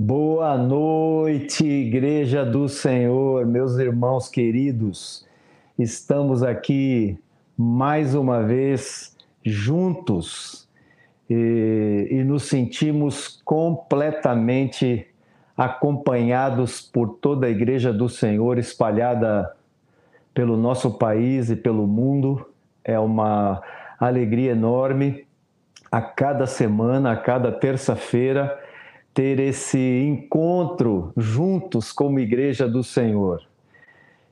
Boa noite, Igreja do Senhor, meus irmãos queridos. Estamos aqui mais uma vez juntos e, e nos sentimos completamente acompanhados por toda a Igreja do Senhor espalhada pelo nosso país e pelo mundo. É uma alegria enorme a cada semana, a cada terça-feira ter esse encontro juntos como Igreja do Senhor.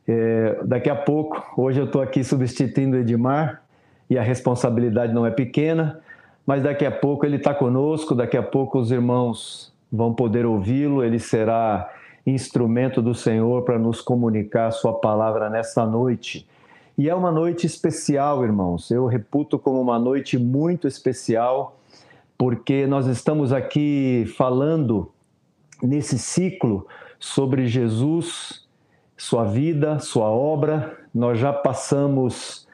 É, daqui a pouco, hoje eu estou aqui substituindo Edmar e a responsabilidade não é pequena, mas daqui a pouco ele está conosco, daqui a pouco os irmãos vão poder ouvi-lo, ele será instrumento do Senhor para nos comunicar a sua palavra nesta noite. E é uma noite especial, irmãos. Eu reputo como uma noite muito especial porque nós estamos aqui falando nesse ciclo sobre Jesus, sua vida, sua obra. Nós já passamos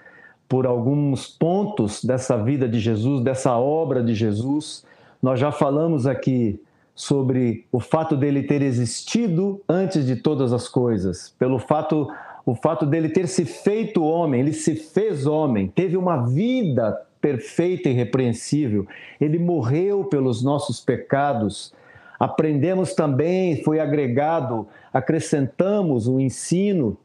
por alguns pontos dessa vida de Jesus, dessa obra de Jesus. Nós já falamos aqui sobre o fato dele ter existido antes de todas as coisas, pelo fato o fato dele ter se feito homem, ele se fez homem, teve uma vida perfeita e irrepreensível. Ele morreu pelos nossos pecados. Aprendemos também, foi agregado, acrescentamos o ensino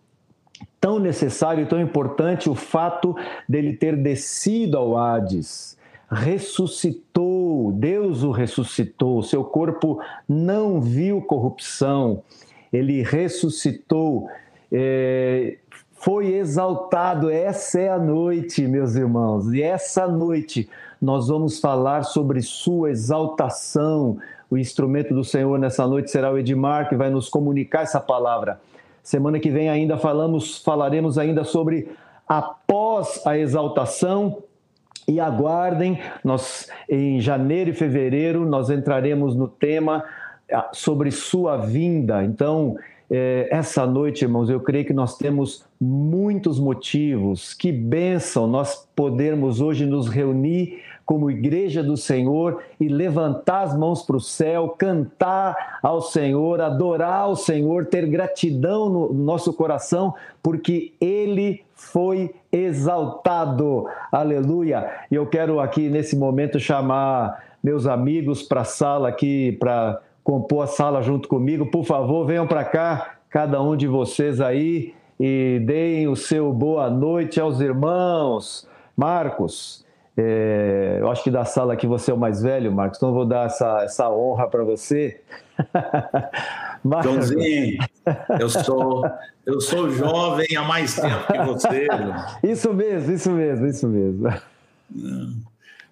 tão necessário e tão importante, o fato dele ter descido ao Hades. Ressuscitou, Deus o ressuscitou, seu corpo não viu corrupção, ele ressuscitou. É, foi exaltado. Essa é a noite, meus irmãos, e essa noite nós vamos falar sobre sua exaltação. O instrumento do Senhor nessa noite será o Edmar, que vai nos comunicar essa palavra. Semana que vem ainda falamos, falaremos ainda sobre após a exaltação. E aguardem, nós em janeiro e fevereiro nós entraremos no tema ah, sobre sua vinda. Então, essa noite, irmãos, eu creio que nós temos muitos motivos. Que bênção nós podermos hoje nos reunir como igreja do Senhor e levantar as mãos para o céu, cantar ao Senhor, adorar ao Senhor, ter gratidão no nosso coração, porque Ele foi exaltado. Aleluia! E eu quero aqui nesse momento chamar meus amigos para a sala aqui para compor a sala junto comigo. Por favor, venham para cá, cada um de vocês aí, e deem o seu boa noite aos irmãos. Marcos, é, eu acho que da sala aqui você é o mais velho, Marcos, então eu vou dar essa, essa honra para você. Marcos. Joãozinho, eu sou, eu sou jovem há mais tempo que você. isso mesmo, isso mesmo, isso mesmo.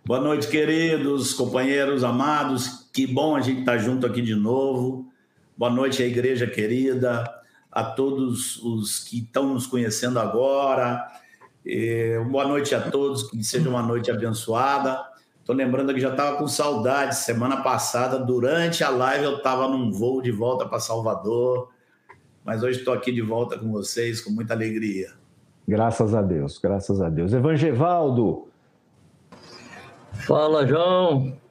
Boa noite, queridos, companheiros amados. Que bom a gente estar tá junto aqui de novo. Boa noite à igreja querida, a todos os que estão nos conhecendo agora. boa noite a todos, que seja uma noite abençoada. Estou lembrando que já estava com saudade. Semana passada, durante a live, eu estava num voo de volta para Salvador. Mas hoje estou aqui de volta com vocês, com muita alegria. Graças a Deus, graças a Deus. Evangevaldo. Fala, João.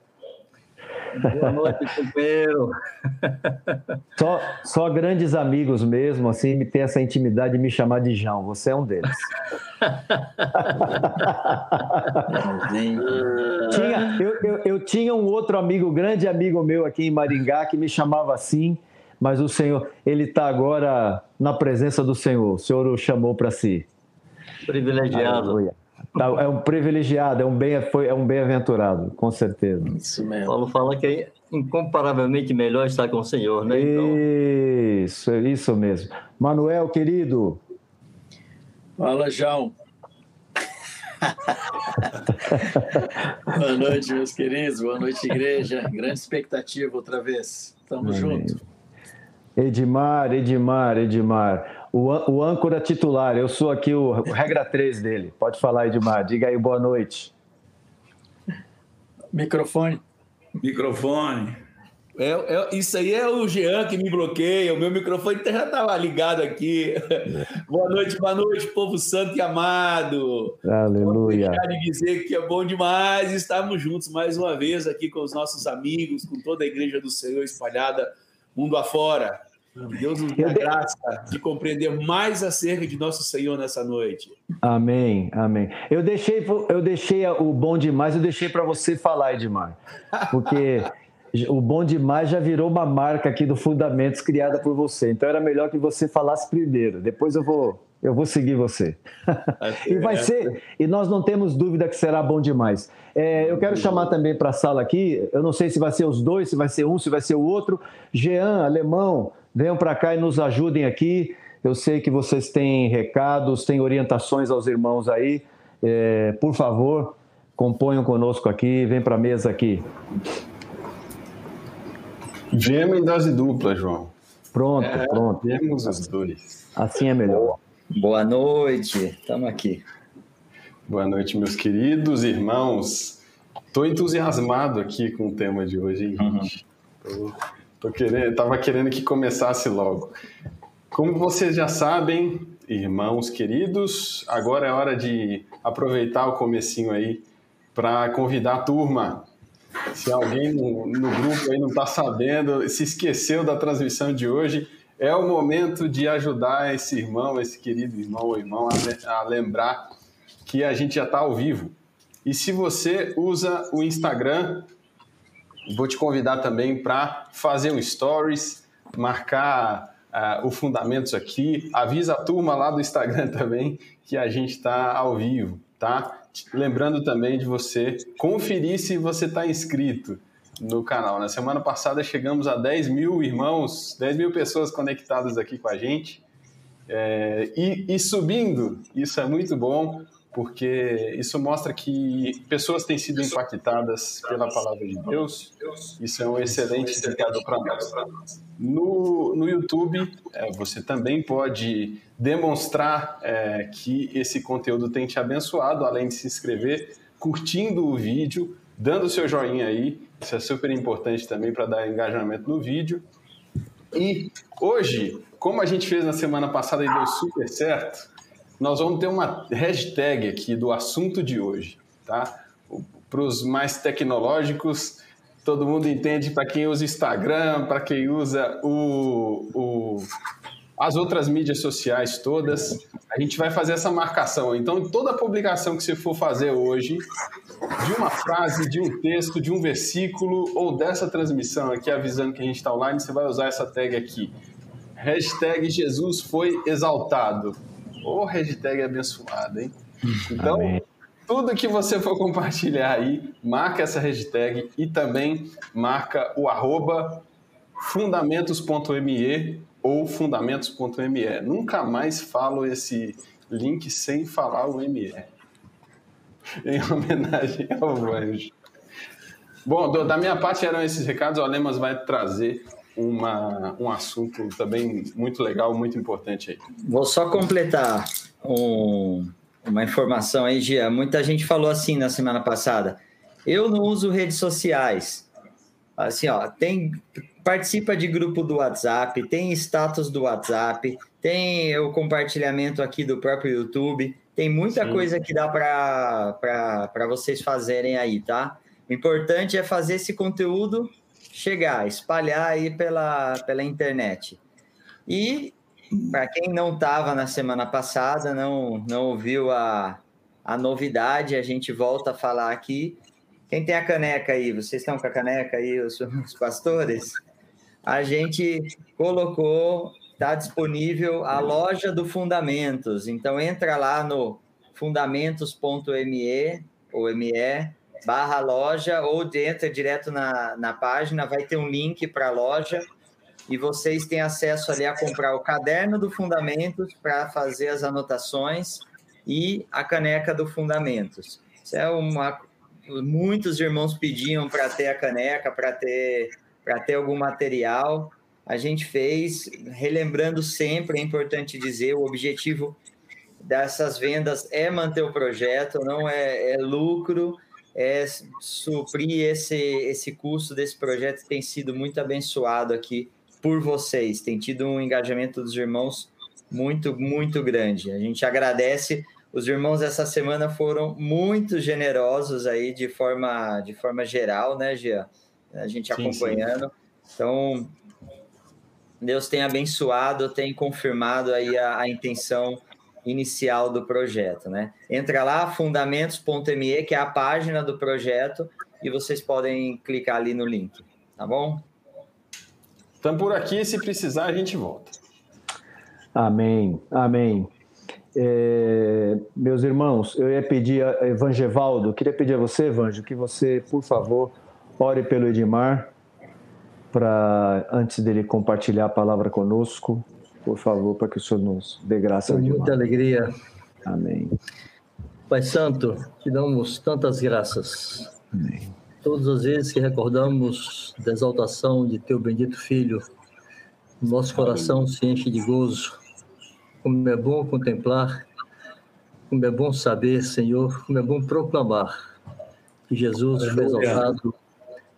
Boa noite, companheiro. Só, só grandes amigos mesmo, assim, me tem essa intimidade de me chamar de João. Você é um deles. tinha, eu, eu, eu tinha um outro amigo, grande amigo meu aqui em Maringá, que me chamava assim, mas o Senhor, ele está agora na presença do Senhor. O Senhor o chamou para si. Privilegiado. Aleluia. Tá, é um privilegiado, é um bem, foi, é um bem-aventurado, com certeza. Isso mesmo. Paulo fala que é incomparavelmente melhor estar com o Senhor, né? Então... Isso, é isso mesmo. Manuel, querido. Fala, João. Boa noite, meus queridos. Boa noite, igreja. Grande expectativa outra vez. Tamo junto. Edmar, Edmar, Edmar o, o âncora titular. Eu sou aqui o, o regra 3 dele. Pode falar, Edmar. Diga aí, boa noite. Microfone. Microfone. É, é, isso aí é o Jean que me bloqueia. O meu microfone já estava ligado aqui. boa noite, boa noite, povo santo e amado. Aleluia. Vou de dizer que é bom demais estarmos juntos mais uma vez aqui com os nossos amigos, com toda a igreja do Senhor espalhada mundo afora. Deus nos dê a graça de compreender mais acerca de nosso Senhor nessa noite. Amém, amém. Eu deixei, eu deixei o bom demais, eu deixei para você falar, Edmar, porque o bom demais já virou uma marca aqui do Fundamentos criada por você. Então era melhor que você falasse primeiro. Depois eu vou, eu vou seguir você. e vai ser, e nós não temos dúvida que será bom demais. É, eu quero chamar também para a sala aqui. Eu não sei se vai ser os dois, se vai ser um, se vai ser o outro. Jean, alemão, venham para cá e nos ajudem aqui. Eu sei que vocês têm recados, têm orientações aos irmãos aí. É, por favor, componham conosco aqui, vem para a mesa aqui. Gema em dose dupla, João. Pronto, é, pronto. Temos os dois. Assim é melhor. Boa noite, estamos aqui. Boa noite, meus queridos irmãos. Estou entusiasmado aqui com o tema de hoje, hein, uhum. gente? Tô, tô querendo, tava querendo que começasse logo. Como vocês já sabem, irmãos queridos, agora é hora de aproveitar o comecinho aí para convidar a turma se alguém no, no grupo aí não está sabendo, se esqueceu da transmissão de hoje, é o momento de ajudar esse irmão, esse querido irmão ou irmão a, a lembrar que a gente já está ao vivo. E se você usa o Instagram, vou te convidar também para fazer um stories, marcar uh, o Fundamentos aqui, avisa a turma lá do Instagram também que a gente está ao vivo, tá? Lembrando também de você conferir se você está inscrito no canal. Na semana passada chegamos a 10 mil irmãos, 10 mil pessoas conectadas aqui com a gente. É, e, e subindo, isso é muito bom porque isso mostra que pessoas têm sido impactadas pela palavra de Deus. Isso é um excelente indicador para nós. No, no YouTube, é, você também pode demonstrar é, que esse conteúdo tem te abençoado, além de se inscrever, curtindo o vídeo, dando seu joinha aí. Isso é super importante também para dar engajamento no vídeo. E hoje, como a gente fez na semana passada e deu super certo, nós vamos ter uma hashtag aqui do assunto de hoje, tá? Para os mais tecnológicos, todo mundo entende para quem usa Instagram, para quem usa o, o, as outras mídias sociais todas, a gente vai fazer essa marcação. Então, toda publicação que você for fazer hoje, de uma frase, de um texto, de um versículo ou dessa transmissão aqui avisando que a gente está online, você vai usar essa tag aqui. Hashtag Jesus foi exaltado. Ô, oh, hashtag abençoado, hein? Então, Amém. tudo que você for compartilhar aí, marca essa hashtag e também marca o arroba fundamentos.me ou fundamentos.me. Nunca mais falo esse link sem falar o ME. Em homenagem ao anjo. Bom, da minha parte eram esses recados. O Alemas vai trazer uma, um assunto também muito legal, muito importante aí. Vou só completar um, uma informação aí, Gia. Muita gente falou assim na semana passada. Eu não uso redes sociais. Assim, ó, tem participa de grupo do WhatsApp, tem status do WhatsApp, tem o compartilhamento aqui do próprio YouTube, tem muita Sim. coisa que dá para vocês fazerem aí, tá? O importante é fazer esse conteúdo chegar, espalhar aí pela, pela internet. E para quem não estava na semana passada, não, não ouviu a, a novidade, a gente volta a falar aqui. Quem tem a caneca aí? Vocês estão com a caneca aí, os, os pastores? A gente colocou, está disponível a loja do Fundamentos. Então entra lá no fundamentos.me ou ME barra loja ou entra direto na, na página, vai ter um link para a loja e vocês têm acesso ali a comprar o caderno do Fundamentos para fazer as anotações e a caneca do Fundamentos. Isso é uma muitos irmãos pediam para ter a caneca, para ter para ter algum material. A gente fez, relembrando sempre, é importante dizer, o objetivo dessas vendas é manter o projeto, não é, é lucro, é, suprir esse, esse custo desse projeto tem sido muito abençoado aqui por vocês. Tem tido um engajamento dos irmãos muito, muito grande. A gente agradece. Os irmãos essa semana foram muito generosos aí de forma, de forma geral, né, Gia? A gente acompanhando. Sim, sim. Então, Deus tem abençoado, tem confirmado aí a, a intenção inicial do projeto, né? Entra lá, fundamentos.me, que é a página do projeto, e vocês podem clicar ali no link, tá bom? Estamos por aqui, se precisar a gente volta. Amém, amém. É, meus irmãos, eu ia pedir a Evangevaldo, queria pedir a você, Evanjo, que você, por favor, ore pelo Edmar, para antes dele compartilhar a palavra conosco, por favor, para que o Senhor nos dê graça. Com muita alegria. Amém. Pai Santo, te damos tantas graças. Amém. Todas as vezes que recordamos da exaltação de teu bendito Filho, nosso coração se enche de gozo. Como é bom contemplar, como é bom saber, Senhor, como é bom proclamar que Jesus foi exaltado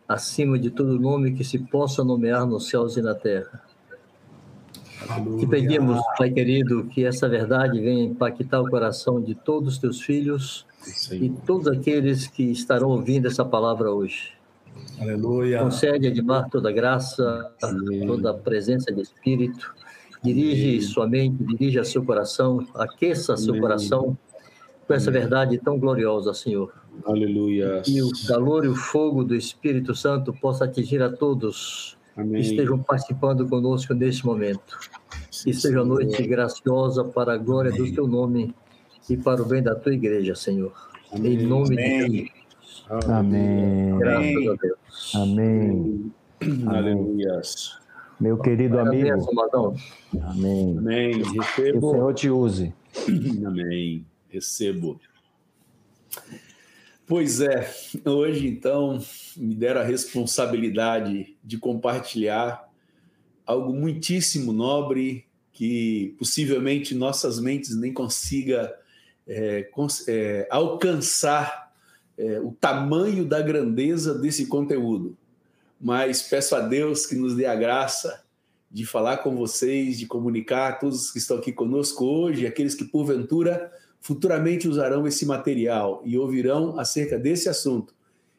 acima de todo nome que se possa nomear nos céus e na terra. Te pedimos, Pai querido, que essa verdade venha impactar o coração de todos os teus filhos e todos aqueles que estarão ouvindo essa palavra hoje. Aleluia. Concede, Edmar, toda graça, Amém. toda a presença de Espírito. Dirige Amém. sua mente, dirija seu coração, aqueça Amém. seu coração com essa verdade tão gloriosa, Senhor. Aleluia. E o calor e o fogo do Espírito Santo possa atingir a todos Amém. que estejam participando conosco neste momento. Que seja a noite graciosa para a glória do teu nome e para o bem da tua igreja, Senhor. Amém. Em nome Amém. de Jesus. Amém. Graças a Deus. Amém. Aleluia. Meu querido amigo. Amém. Amém. Recebo. Que o Senhor te use. Amém. Recebo. Pois é, hoje então me deram a responsabilidade de compartilhar algo muitíssimo nobre que possivelmente nossas mentes nem consiga é, é, alcançar é, o tamanho da grandeza desse conteúdo. Mas peço a Deus que nos dê a graça de falar com vocês, de comunicar a todos que estão aqui conosco hoje, aqueles que porventura futuramente usarão esse material e ouvirão acerca desse assunto.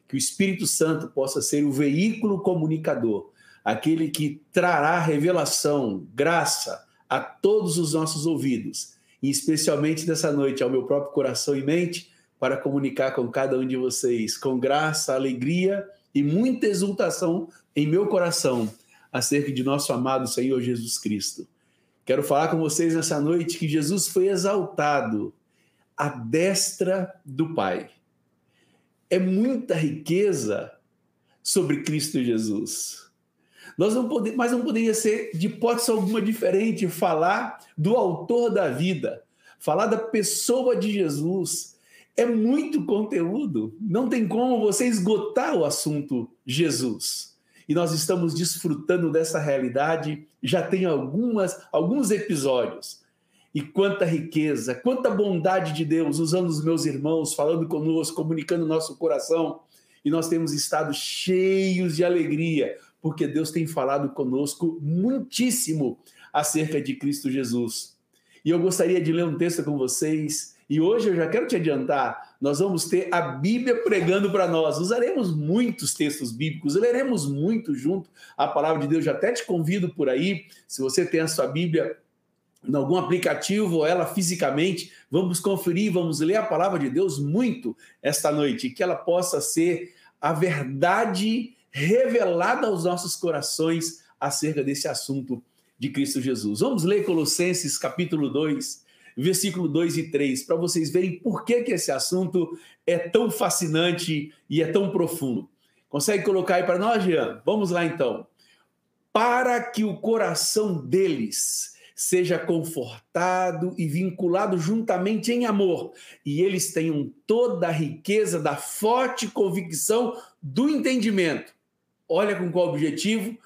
Que o Espírito Santo possa ser o veículo comunicador, aquele que trará revelação, graça a todos os nossos ouvidos, e especialmente nessa noite ao meu próprio coração e mente, para comunicar com cada um de vocês com graça, alegria e muita exultação em meu coração acerca de nosso amado Senhor Jesus Cristo. Quero falar com vocês nessa noite que Jesus foi exaltado à destra do Pai. É muita riqueza sobre Cristo Jesus. Nós não podemos, mas não poderia ser de hipótese alguma diferente falar do autor da vida, falar da pessoa de Jesus. É muito conteúdo, não tem como você esgotar o assunto Jesus. E nós estamos desfrutando dessa realidade já tem algumas alguns episódios. E quanta riqueza, quanta bondade de Deus usando os meus irmãos, falando conosco, comunicando nosso coração. E nós temos estado cheios de alegria, porque Deus tem falado conosco muitíssimo acerca de Cristo Jesus. E eu gostaria de ler um texto com vocês. E hoje eu já quero te adiantar, nós vamos ter a Bíblia pregando para nós. Usaremos muitos textos bíblicos, leremos muito junto a palavra de Deus. Já até te convido por aí, se você tem a sua Bíblia, em algum aplicativo ou ela fisicamente, vamos conferir, vamos ler a palavra de Deus muito esta noite, que ela possa ser a verdade revelada aos nossos corações acerca desse assunto de Cristo Jesus. Vamos ler Colossenses capítulo 2, versículo 2 e 3, para vocês verem por que, que esse assunto é tão fascinante e é tão profundo. Consegue colocar aí para nós, Jean? Vamos lá então. Para que o coração deles seja confortado e vinculado juntamente em amor, e eles tenham toda a riqueza da forte convicção do entendimento. Olha com qual objetivo?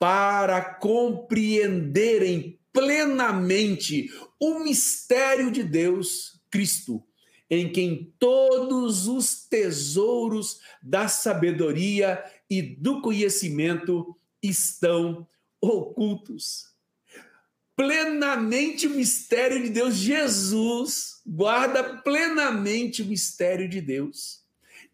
Para compreenderem plenamente o mistério de Deus, Cristo, em quem todos os tesouros da sabedoria e do conhecimento estão ocultos plenamente o mistério de Deus. Jesus guarda plenamente o mistério de Deus.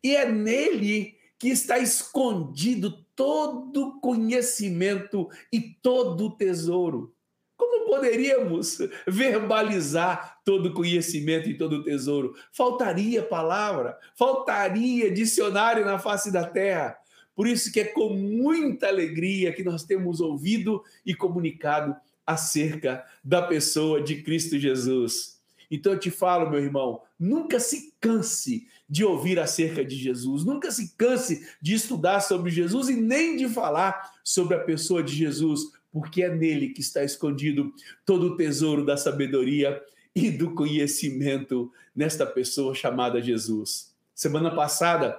E é nele que está escondido todo conhecimento e todo tesouro. Como poderíamos verbalizar todo conhecimento e todo tesouro? Faltaria palavra, faltaria dicionário na face da terra. Por isso que é com muita alegria que nós temos ouvido e comunicado acerca da pessoa de Cristo Jesus. Então eu te falo, meu irmão, nunca se canse de ouvir acerca de Jesus, nunca se canse de estudar sobre Jesus e nem de falar sobre a pessoa de Jesus, porque é nele que está escondido todo o tesouro da sabedoria e do conhecimento nesta pessoa chamada Jesus. Semana passada,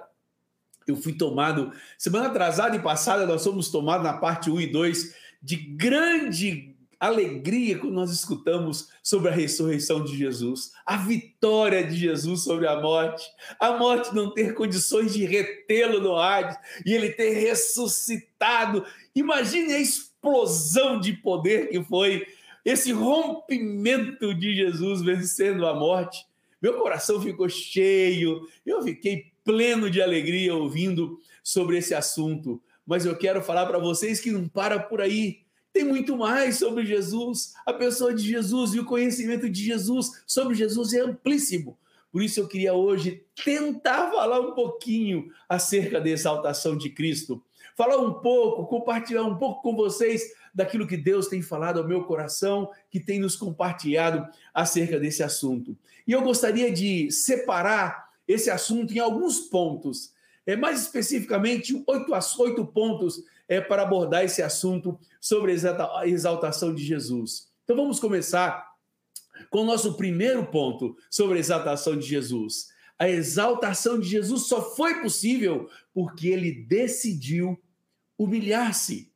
eu fui tomado, semana atrasada e passada, nós fomos tomados na parte 1 e 2 de grande alegria quando nós escutamos sobre a ressurreição de Jesus, a vitória de Jesus sobre a morte, a morte não ter condições de retê-lo no Hades e ele ter ressuscitado. Imagine a explosão de poder que foi esse rompimento de Jesus vencendo a morte. Meu coração ficou cheio, eu fiquei pleno de alegria ouvindo sobre esse assunto. Mas eu quero falar para vocês que não para por aí. Tem muito mais sobre Jesus, a pessoa de Jesus e o conhecimento de Jesus sobre Jesus é amplíssimo. Por isso eu queria hoje tentar falar um pouquinho acerca da exaltação de Cristo, falar um pouco, compartilhar um pouco com vocês daquilo que Deus tem falado ao meu coração, que tem nos compartilhado acerca desse assunto. E eu gostaria de separar esse assunto em alguns pontos, é mais especificamente oito, oito pontos é, para abordar esse assunto sobre a exaltação de Jesus. Então vamos começar com o nosso primeiro ponto sobre a exaltação de Jesus. A exaltação de Jesus só foi possível porque ele decidiu humilhar-se.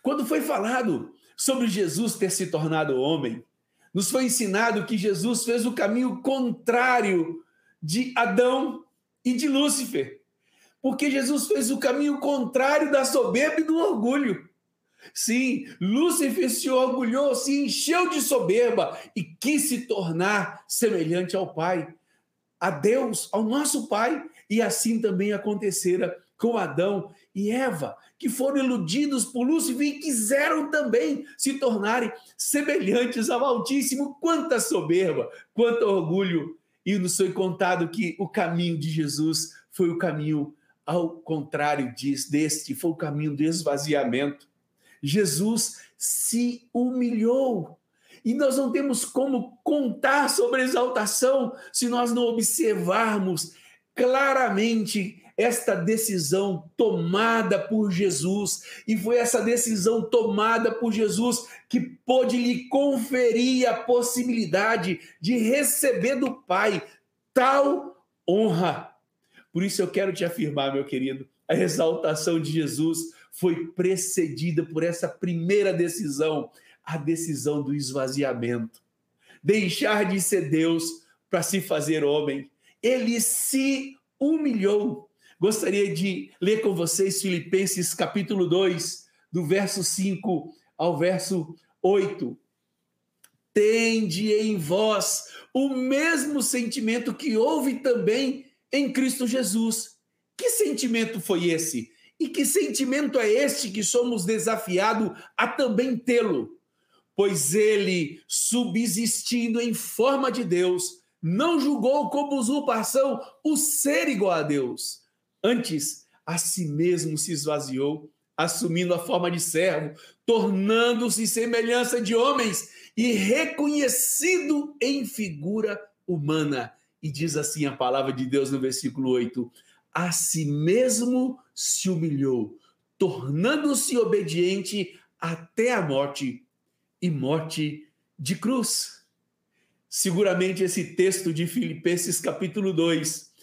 Quando foi falado sobre Jesus ter se tornado homem, nos foi ensinado que Jesus fez o caminho contrário de Adão e de Lúcifer porque Jesus fez o caminho contrário da soberba e do orgulho. Sim, Lúcifer se orgulhou, se encheu de soberba e quis se tornar semelhante ao Pai, a Deus, ao nosso Pai. E assim também acontecera com Adão e Eva, que foram iludidos por Lúcifer e quiseram também se tornarem semelhantes ao Altíssimo. Quanta soberba, quanto orgulho! E nos foi contado que o caminho de Jesus foi o caminho ao contrário diz, deste, foi o caminho do esvaziamento. Jesus se humilhou. E nós não temos como contar sobre a exaltação se nós não observarmos claramente esta decisão tomada por Jesus, e foi essa decisão tomada por Jesus que pôde lhe conferir a possibilidade de receber do Pai tal honra por isso eu quero te afirmar, meu querido, a exaltação de Jesus foi precedida por essa primeira decisão, a decisão do esvaziamento. Deixar de ser Deus para se fazer homem. Ele se humilhou. Gostaria de ler com vocês Filipenses capítulo 2, do verso 5 ao verso 8. Tende em vós o mesmo sentimento que houve também em Cristo Jesus. Que sentimento foi esse? E que sentimento é este que somos desafiados a também tê-lo? Pois ele, subsistindo em forma de Deus, não julgou como usurpação o ser igual a Deus. Antes, a si mesmo se esvaziou, assumindo a forma de servo, tornando-se semelhança de homens e reconhecido em figura humana e diz assim a palavra de Deus no versículo 8: A si mesmo se humilhou, tornando-se obediente até a morte e morte de cruz. Seguramente esse texto de Filipenses capítulo 2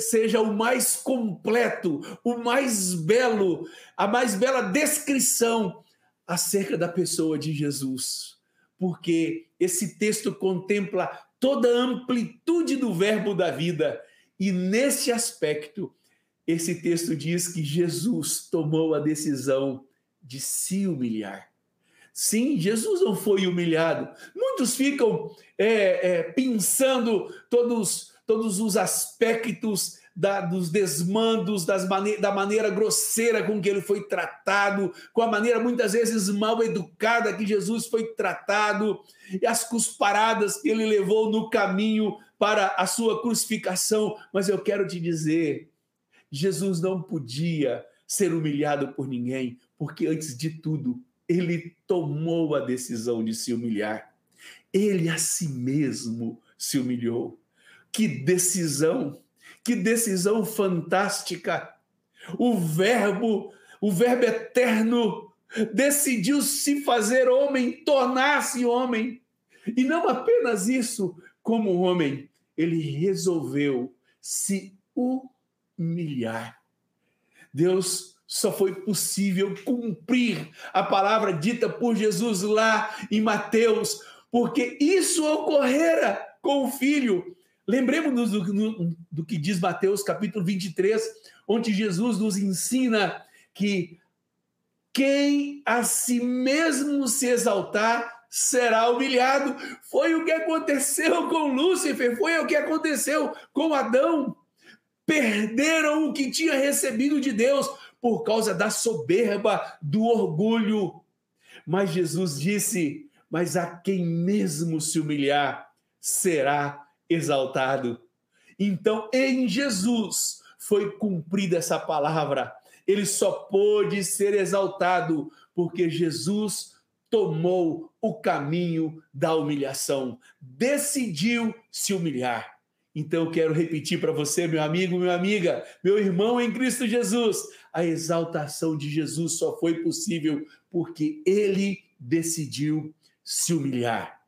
seja o mais completo, o mais belo, a mais bela descrição acerca da pessoa de Jesus. Porque esse texto contempla toda a amplitude do verbo da vida. E nesse aspecto, esse texto diz que Jesus tomou a decisão de se humilhar. Sim, Jesus não foi humilhado. Muitos ficam é, é, pensando todos, todos os aspectos da, dos desmandos, mane da maneira grosseira com que ele foi tratado, com a maneira muitas vezes mal educada que Jesus foi tratado, e as cusparadas que ele levou no caminho para a sua crucificação. Mas eu quero te dizer, Jesus não podia ser humilhado por ninguém, porque antes de tudo, ele tomou a decisão de se humilhar. Ele a si mesmo se humilhou. Que decisão, que decisão fantástica. O Verbo, o Verbo eterno, decidiu se fazer homem, tornar-se homem. E não apenas isso, como homem, ele resolveu se humilhar. Deus só foi possível cumprir a palavra dita por Jesus lá em Mateus, porque isso ocorrera com o filho. Lembremos-nos do, do, que diz Mateus capítulo 23, onde Jesus nos ensina que quem a si mesmo se exaltar será humilhado. Foi o que aconteceu com Lúcifer, foi o que aconteceu com Adão. Perderam o que tinha recebido de Deus por causa da soberba, do orgulho. Mas Jesus disse: Mas a quem mesmo se humilhar será exaltado. Então, em Jesus foi cumprida essa palavra. Ele só pôde ser exaltado porque Jesus tomou o caminho da humilhação, decidiu se humilhar. Então eu quero repetir para você, meu amigo, minha amiga, meu irmão em Cristo Jesus, a exaltação de Jesus só foi possível porque ele decidiu se humilhar.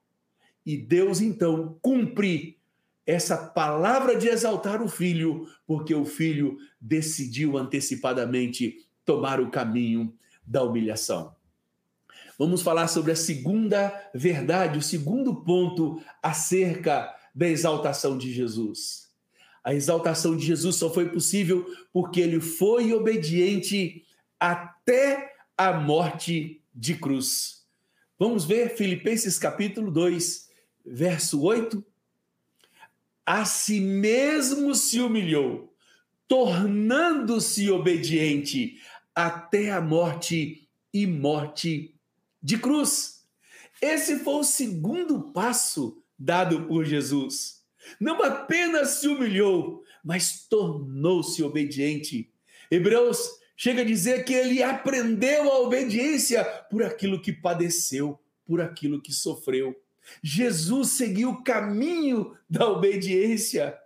E Deus então cumpre essa palavra de exaltar o filho, porque o filho decidiu antecipadamente tomar o caminho da humilhação. Vamos falar sobre a segunda verdade, o segundo ponto acerca da exaltação de Jesus. A exaltação de Jesus só foi possível porque ele foi obediente até a morte de cruz. Vamos ver Filipenses capítulo 2, verso 8. A si mesmo se humilhou, tornando-se obediente até a morte e morte de cruz. Esse foi o segundo passo dado por Jesus. Não apenas se humilhou, mas tornou-se obediente. Hebreus chega a dizer que ele aprendeu a obediência por aquilo que padeceu, por aquilo que sofreu. Jesus seguiu o caminho da obediência.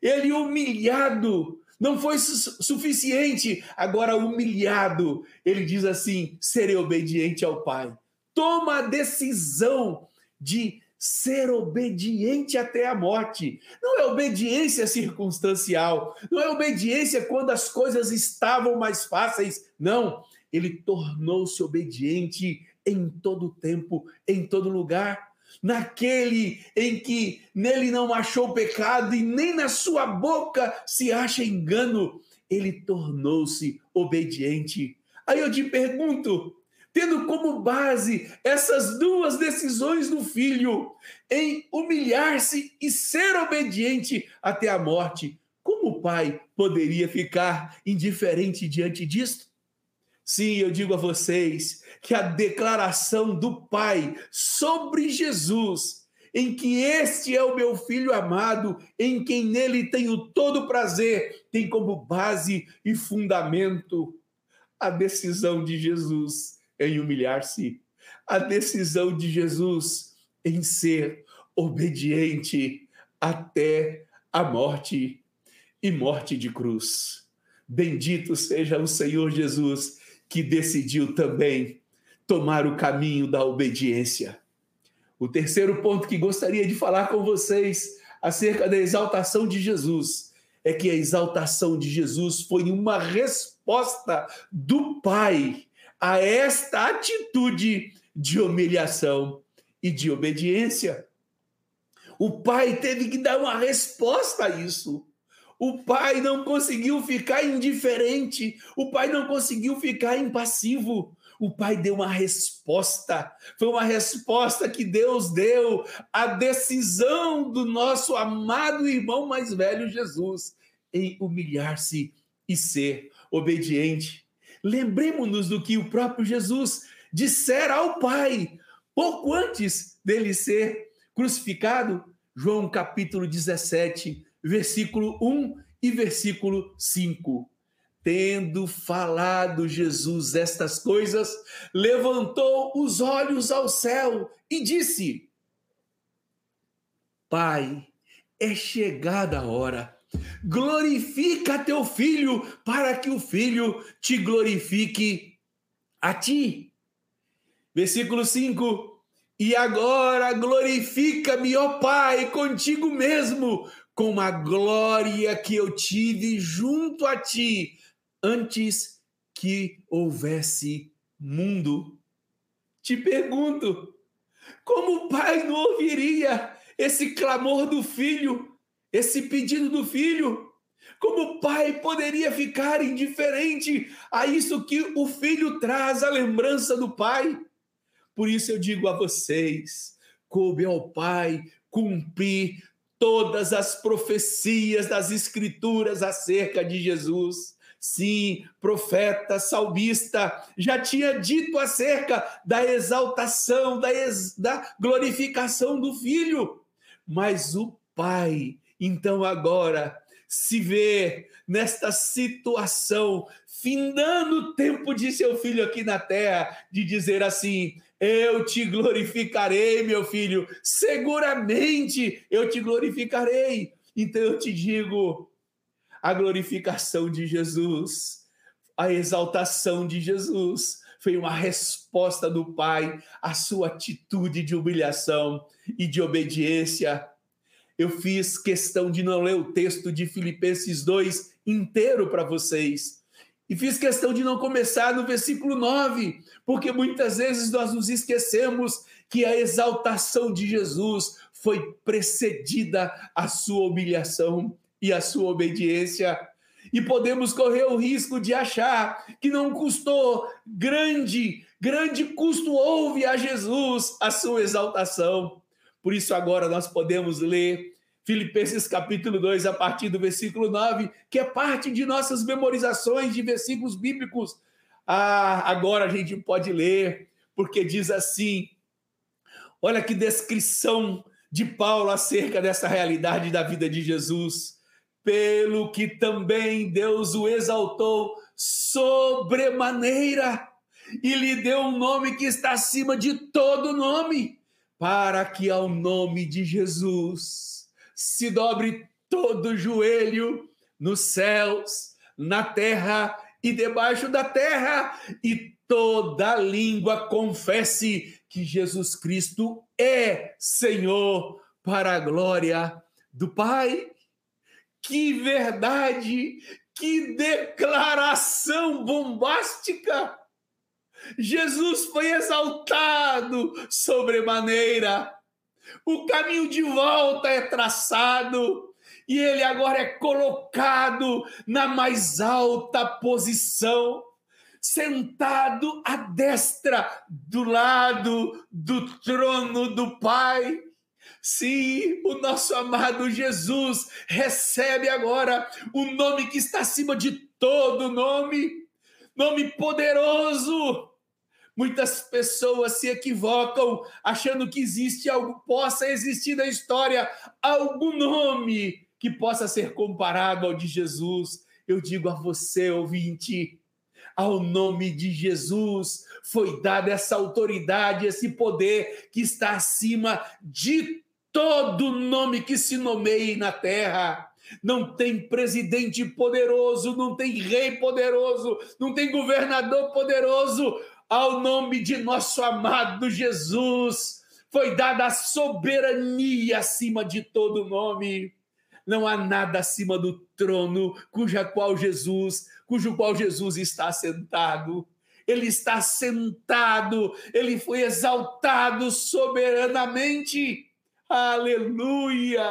Ele humilhado, não foi su suficiente, agora humilhado, ele diz assim: serei obediente ao Pai toma a decisão de ser obediente até a morte. Não é obediência circunstancial, não é obediência quando as coisas estavam mais fáceis. Não, ele tornou-se obediente em todo tempo, em todo lugar. Naquele em que nele não achou pecado e nem na sua boca se acha engano, ele tornou-se obediente. Aí eu te pergunto: tendo como base essas duas decisões do filho em humilhar-se e ser obediente até a morte, como o pai poderia ficar indiferente diante disto? Sim, eu digo a vocês que a declaração do pai sobre Jesus, em que este é o meu filho amado, em quem nele tenho todo prazer, tem como base e fundamento a decisão de Jesus em humilhar-se, a decisão de Jesus em ser obediente até a morte e morte de cruz. Bendito seja o Senhor Jesus que decidiu também tomar o caminho da obediência. O terceiro ponto que gostaria de falar com vocês acerca da exaltação de Jesus é que a exaltação de Jesus foi uma resposta do Pai a esta atitude de humilhação e de obediência. O pai teve que dar uma resposta a isso. O pai não conseguiu ficar indiferente, o pai não conseguiu ficar impassivo. O pai deu uma resposta, foi uma resposta que Deus deu à decisão do nosso amado irmão mais velho Jesus em humilhar-se e ser obediente. Lembremos-nos do que o próprio Jesus dissera ao Pai pouco antes dele ser crucificado. João capítulo 17, versículo 1 e versículo 5. Tendo falado Jesus estas coisas, levantou os olhos ao céu e disse: Pai, é chegada a hora. Glorifica teu filho, para que o filho te glorifique a ti. Versículo 5: E agora glorifica-me, ó Pai, contigo mesmo, com a glória que eu tive junto a ti antes que houvesse mundo. Te pergunto, como o pai não ouviria esse clamor do filho, esse pedido do filho? Como o pai poderia ficar indiferente a isso que o filho traz, a lembrança do pai? Por isso eu digo a vocês: coube ao pai cumprir todas as profecias das Escrituras acerca de Jesus. Sim, profeta, salmista, já tinha dito acerca da exaltação, da, ex, da glorificação do filho. Mas o pai, então agora, se vê nesta situação, findando o tempo de seu filho aqui na terra, de dizer assim: Eu te glorificarei, meu filho, seguramente eu te glorificarei. Então eu te digo, a glorificação de Jesus, a exaltação de Jesus. Foi uma resposta do Pai à sua atitude de humilhação e de obediência. Eu fiz questão de não ler o texto de Filipenses 2 inteiro para vocês. E fiz questão de não começar no versículo 9, porque muitas vezes nós nos esquecemos que a exaltação de Jesus foi precedida à sua humilhação e a sua obediência. E podemos correr o risco de achar que não custou grande, grande custo houve a Jesus a sua exaltação. Por isso, agora nós podemos ler Filipenses capítulo 2, a partir do versículo 9, que é parte de nossas memorizações de versículos bíblicos. Ah, agora a gente pode ler, porque diz assim: olha que descrição de Paulo acerca dessa realidade da vida de Jesus. Pelo que também Deus o exaltou sobremaneira e lhe deu um nome que está acima de todo nome, para que ao nome de Jesus se dobre todo joelho nos céus, na terra e debaixo da terra, e toda língua confesse que Jesus Cristo é Senhor, para a glória do Pai. Que verdade! Que declaração bombástica! Jesus foi exaltado sobremaneira. O caminho de volta é traçado e ele agora é colocado na mais alta posição, sentado à destra do lado do trono do Pai. Sim, o nosso amado Jesus recebe agora o nome que está acima de todo nome, nome poderoso. Muitas pessoas se equivocam achando que existe algo, possa existir na história algum nome que possa ser comparado ao de Jesus. Eu digo a você, ouvinte, ao nome de Jesus foi dada essa autoridade, esse poder que está acima de todo nome que se nomeie na terra. Não tem presidente poderoso, não tem rei poderoso, não tem governador poderoso. Ao nome de nosso amado Jesus, foi dada a soberania acima de todo nome. Não há nada acima do trono cuja qual Jesus, cujo qual Jesus está sentado ele está sentado, ele foi exaltado soberanamente. Aleluias!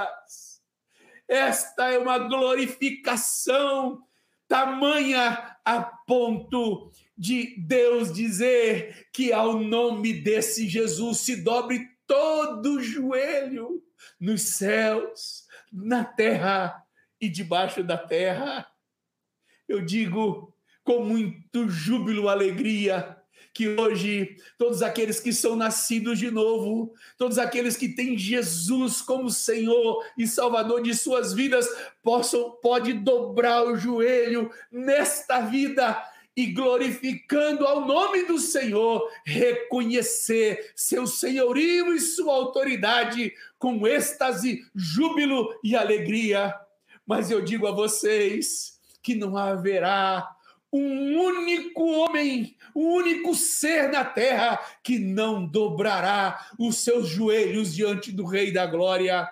Esta é uma glorificação tamanha a ponto de Deus dizer que ao nome desse Jesus se dobre todo joelho nos céus, na terra e debaixo da terra. Eu digo com muito júbilo, alegria, que hoje todos aqueles que são nascidos de novo, todos aqueles que têm Jesus como Senhor e Salvador de suas vidas, possam pode dobrar o joelho nesta vida e glorificando ao nome do Senhor, reconhecer seu senhorio e sua autoridade com êxtase, júbilo e alegria. Mas eu digo a vocês que não haverá um único homem, um único ser na terra que não dobrará os seus joelhos diante do Rei da Glória.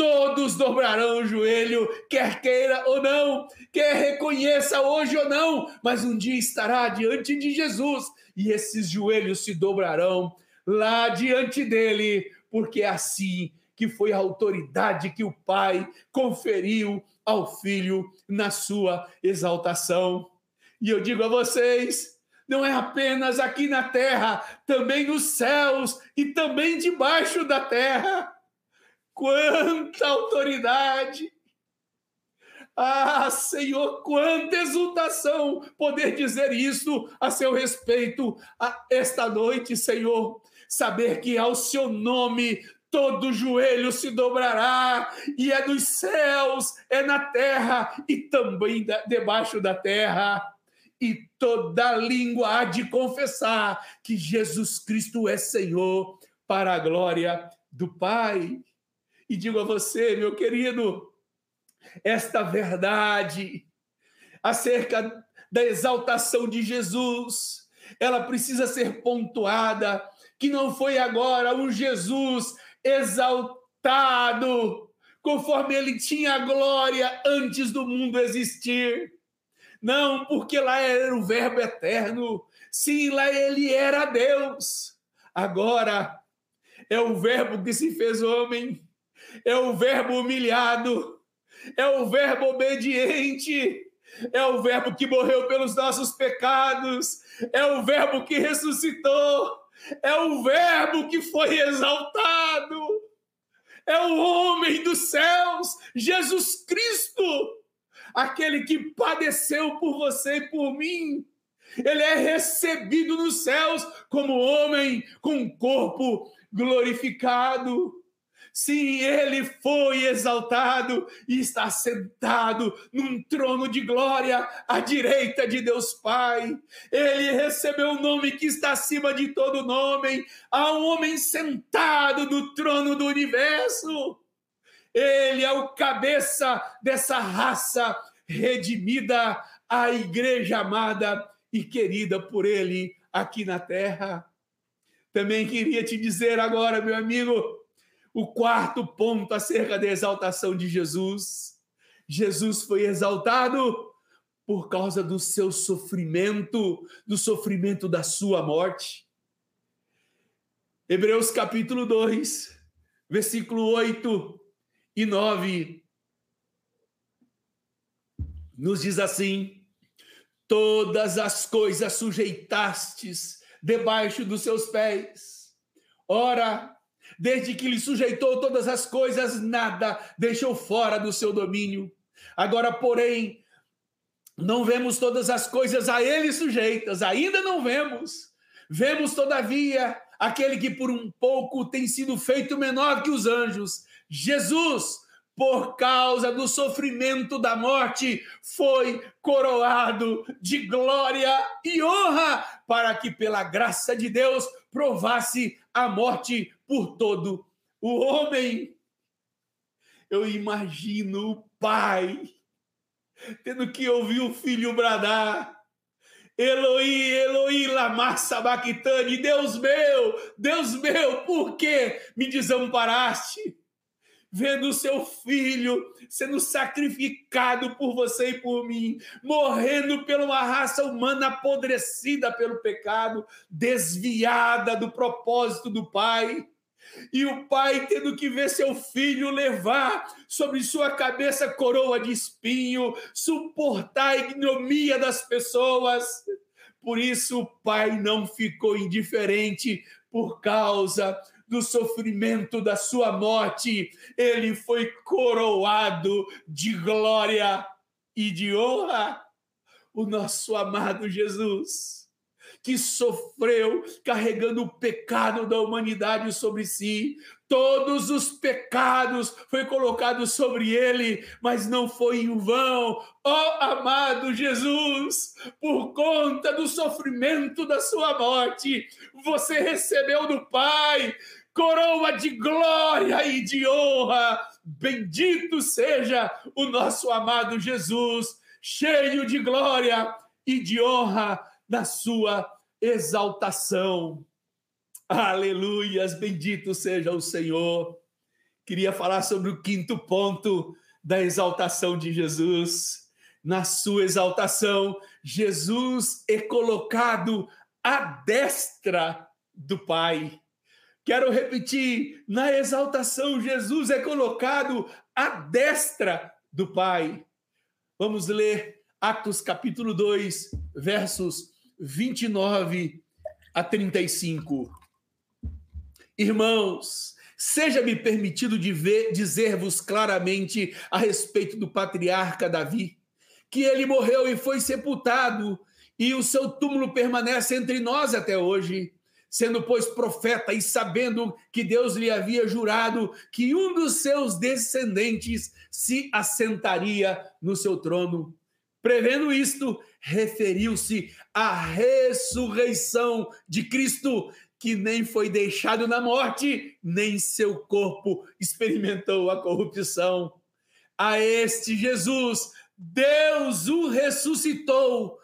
Todos dobrarão o joelho, quer queira ou não, quer reconheça hoje ou não, mas um dia estará diante de Jesus e esses joelhos se dobrarão lá diante dele, porque é assim que foi a autoridade que o Pai conferiu ao Filho na sua exaltação. E eu digo a vocês, não é apenas aqui na terra, também nos céus e também debaixo da terra. Quanta autoridade! Ah, Senhor, quanta exultação poder dizer isso a seu respeito a esta noite, Senhor. Saber que ao seu nome todo joelho se dobrará, e é nos céus, é na terra e também debaixo da terra e toda língua há de confessar que Jesus Cristo é Senhor para a glória do Pai. E digo a você, meu querido, esta verdade acerca da exaltação de Jesus, ela precisa ser pontuada, que não foi agora um Jesus exaltado, conforme ele tinha glória antes do mundo existir não, porque lá era o Verbo eterno. Sim, lá ele era Deus. Agora é o Verbo que se fez homem, é o Verbo humilhado, é o Verbo obediente, é o Verbo que morreu pelos nossos pecados, é o Verbo que ressuscitou, é o Verbo que foi exaltado, é o homem dos céus, Jesus Cristo. Aquele que padeceu por você e por mim. Ele é recebido nos céus como homem com corpo glorificado. Sim, ele foi exaltado e está sentado num trono de glória à direita de Deus Pai. Ele recebeu o nome que está acima de todo nome. Há um homem sentado no trono do universo. Ele é o cabeça dessa raça redimida, a igreja amada e querida por ele aqui na terra. Também queria te dizer agora, meu amigo, o quarto ponto acerca da exaltação de Jesus. Jesus foi exaltado por causa do seu sofrimento, do sofrimento da sua morte. Hebreus capítulo 2, versículo 8 e 9, nos diz assim: Todas as coisas sujeitastes debaixo dos seus pés. Ora, desde que lhe sujeitou todas as coisas, nada deixou fora do seu domínio. Agora, porém, não vemos todas as coisas a ele sujeitas, ainda não vemos. Vemos, todavia, aquele que por um pouco tem sido feito menor que os anjos, Jesus, por causa do sofrimento da morte, foi coroado de glória e honra, para que, pela graça de Deus, provasse a morte por todo o homem. Eu imagino o pai tendo que ouvir o filho bradar. Eloí, Eloí, lama sabachthani, Deus meu, Deus meu, por que me desamparaste? vendo o seu filho sendo sacrificado por você e por mim, morrendo pela uma raça humana apodrecida pelo pecado, desviada do propósito do Pai. E o pai tendo que ver seu filho levar sobre sua cabeça coroa de espinho, suportar a ignomia das pessoas. Por isso o pai não ficou indiferente por causa do sofrimento da sua morte, ele foi coroado de glória e de honra. O nosso amado Jesus que sofreu carregando o pecado da humanidade sobre si. Todos os pecados foi colocado sobre ele, mas não foi em vão. Ó oh, amado Jesus, por conta do sofrimento da sua morte, você recebeu do Pai coroa de glória e de honra. Bendito seja o nosso amado Jesus, cheio de glória e de honra da sua exaltação. Aleluias, bendito seja o Senhor. Queria falar sobre o quinto ponto da exaltação de Jesus. Na sua exaltação, Jesus é colocado à destra do Pai. Quero repetir: na exaltação, Jesus é colocado à destra do Pai. Vamos ler Atos capítulo 2, versos 29 a 35. Irmãos, seja-me permitido dizer-vos claramente a respeito do patriarca Davi, que ele morreu e foi sepultado, e o seu túmulo permanece entre nós até hoje. Sendo, pois, profeta e sabendo que Deus lhe havia jurado que um dos seus descendentes se assentaria no seu trono. Prevendo isto, referiu-se à ressurreição de Cristo, que nem foi deixado na morte, nem seu corpo experimentou a corrupção. A este Jesus, Deus o ressuscitou,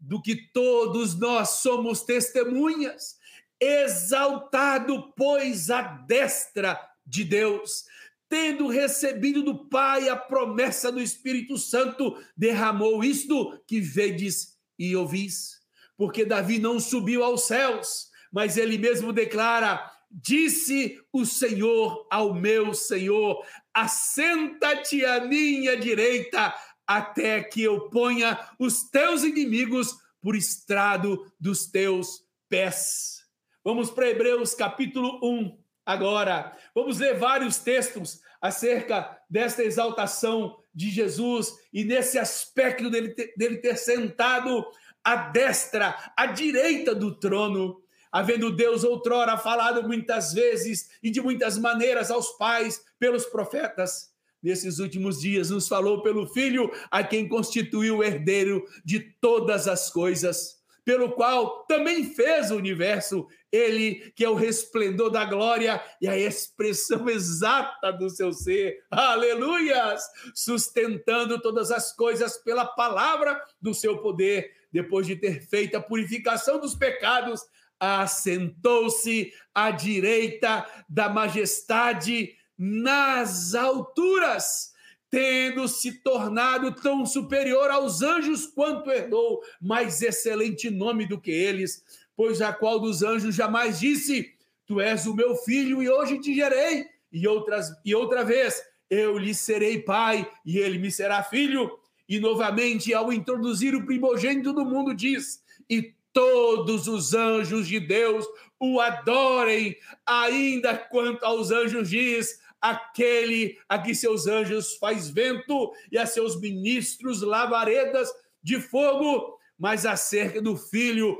do que todos nós somos testemunhas, exaltado, pois, à destra de Deus tendo recebido do Pai a promessa do Espírito Santo, derramou isto que vedes e ouvis. Porque Davi não subiu aos céus, mas ele mesmo declara: Disse o Senhor ao meu Senhor: Assenta-te à minha direita, até que eu ponha os teus inimigos por estrado dos teus pés. Vamos para Hebreus capítulo 1 agora. Vamos ler vários textos acerca desta exaltação de Jesus e nesse aspecto dele ter, dele ter sentado à destra, à direita do trono, havendo Deus outrora falado muitas vezes e de muitas maneiras aos pais pelos profetas. Nesses últimos dias nos falou pelo Filho, a quem constituiu o herdeiro de todas as coisas pelo qual também fez o universo, ele que é o resplendor da glória e a expressão exata do seu ser, aleluias, sustentando todas as coisas pela palavra do seu poder, depois de ter feito a purificação dos pecados, assentou-se à direita da majestade nas alturas tendo se tornado tão superior aos anjos quanto herdou mais excelente nome do que eles, pois a qual dos anjos jamais disse: Tu és o meu filho e hoje te gerei, e outras e outra vez eu lhe serei pai e ele me será filho. E novamente, ao introduzir o primogênito do mundo, diz: E todos os anjos de Deus o adorem, ainda quanto aos anjos diz: aquele a que seus anjos faz vento e a seus ministros lavaredas de fogo, mas acerca do filho,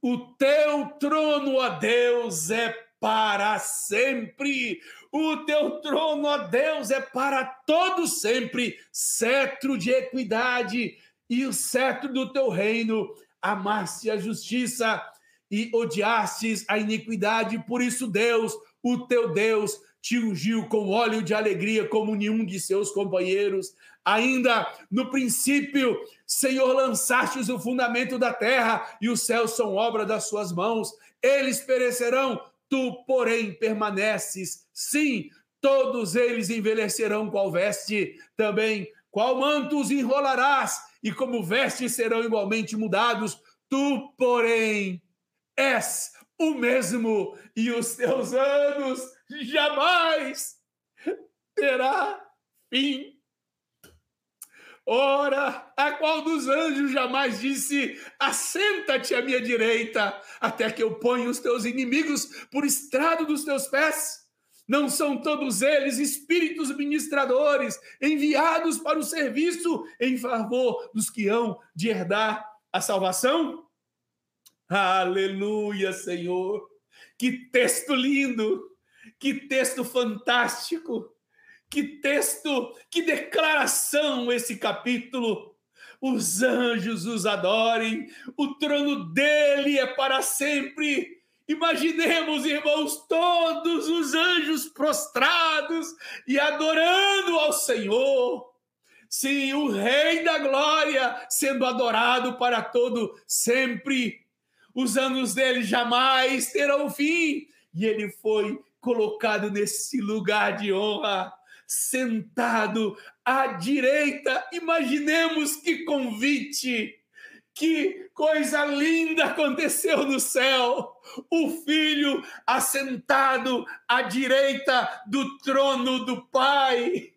o teu trono, ó Deus, é para sempre. O teu trono, ó Deus, é para todo sempre, cetro de equidade e o cetro do teu reino. Amaste a justiça e odiastes a iniquidade, por isso Deus, o teu Deus, te ungiu com óleo de alegria como nenhum de seus companheiros. Ainda no princípio, Senhor, lançastes o fundamento da terra e os céus são obra das suas mãos. Eles perecerão, tu, porém, permaneces. Sim, todos eles envelhecerão qual veste, também qual manto os enrolarás, e como vestes serão igualmente mudados. Tu, porém, és o mesmo, e os teus anos jamais terá fim. Ora, a qual dos anjos jamais disse: Assenta-te à minha direita, até que eu ponha os teus inimigos por estrado dos teus pés? Não são todos eles espíritos ministradores, enviados para o serviço em favor dos que hão de herdar a salvação? Aleluia, Senhor! Que texto lindo! Que texto fantástico! Que texto, que declaração esse capítulo. Os anjos os adorem, o trono dele é para sempre. Imaginemos, irmãos, todos os anjos prostrados e adorando ao Senhor. Sim, o Rei da Glória sendo adorado para todo sempre. Os anos dele jamais terão fim. E ele foi colocado nesse lugar de honra sentado à direita. Imaginemos que convite, que coisa linda aconteceu no céu. O filho assentado à direita do trono do Pai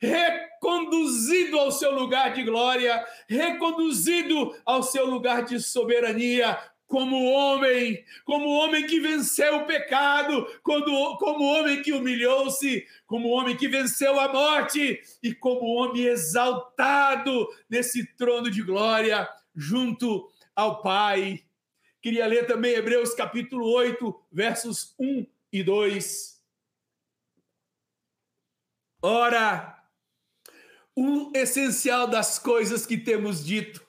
reconduzido ao seu lugar de glória, reconduzido ao seu lugar de soberania, como homem, como homem que venceu o pecado, como, como homem que humilhou-se, como homem que venceu a morte e como homem exaltado nesse trono de glória junto ao Pai. Queria ler também Hebreus capítulo 8, versos 1 e 2. Ora, o essencial das coisas que temos dito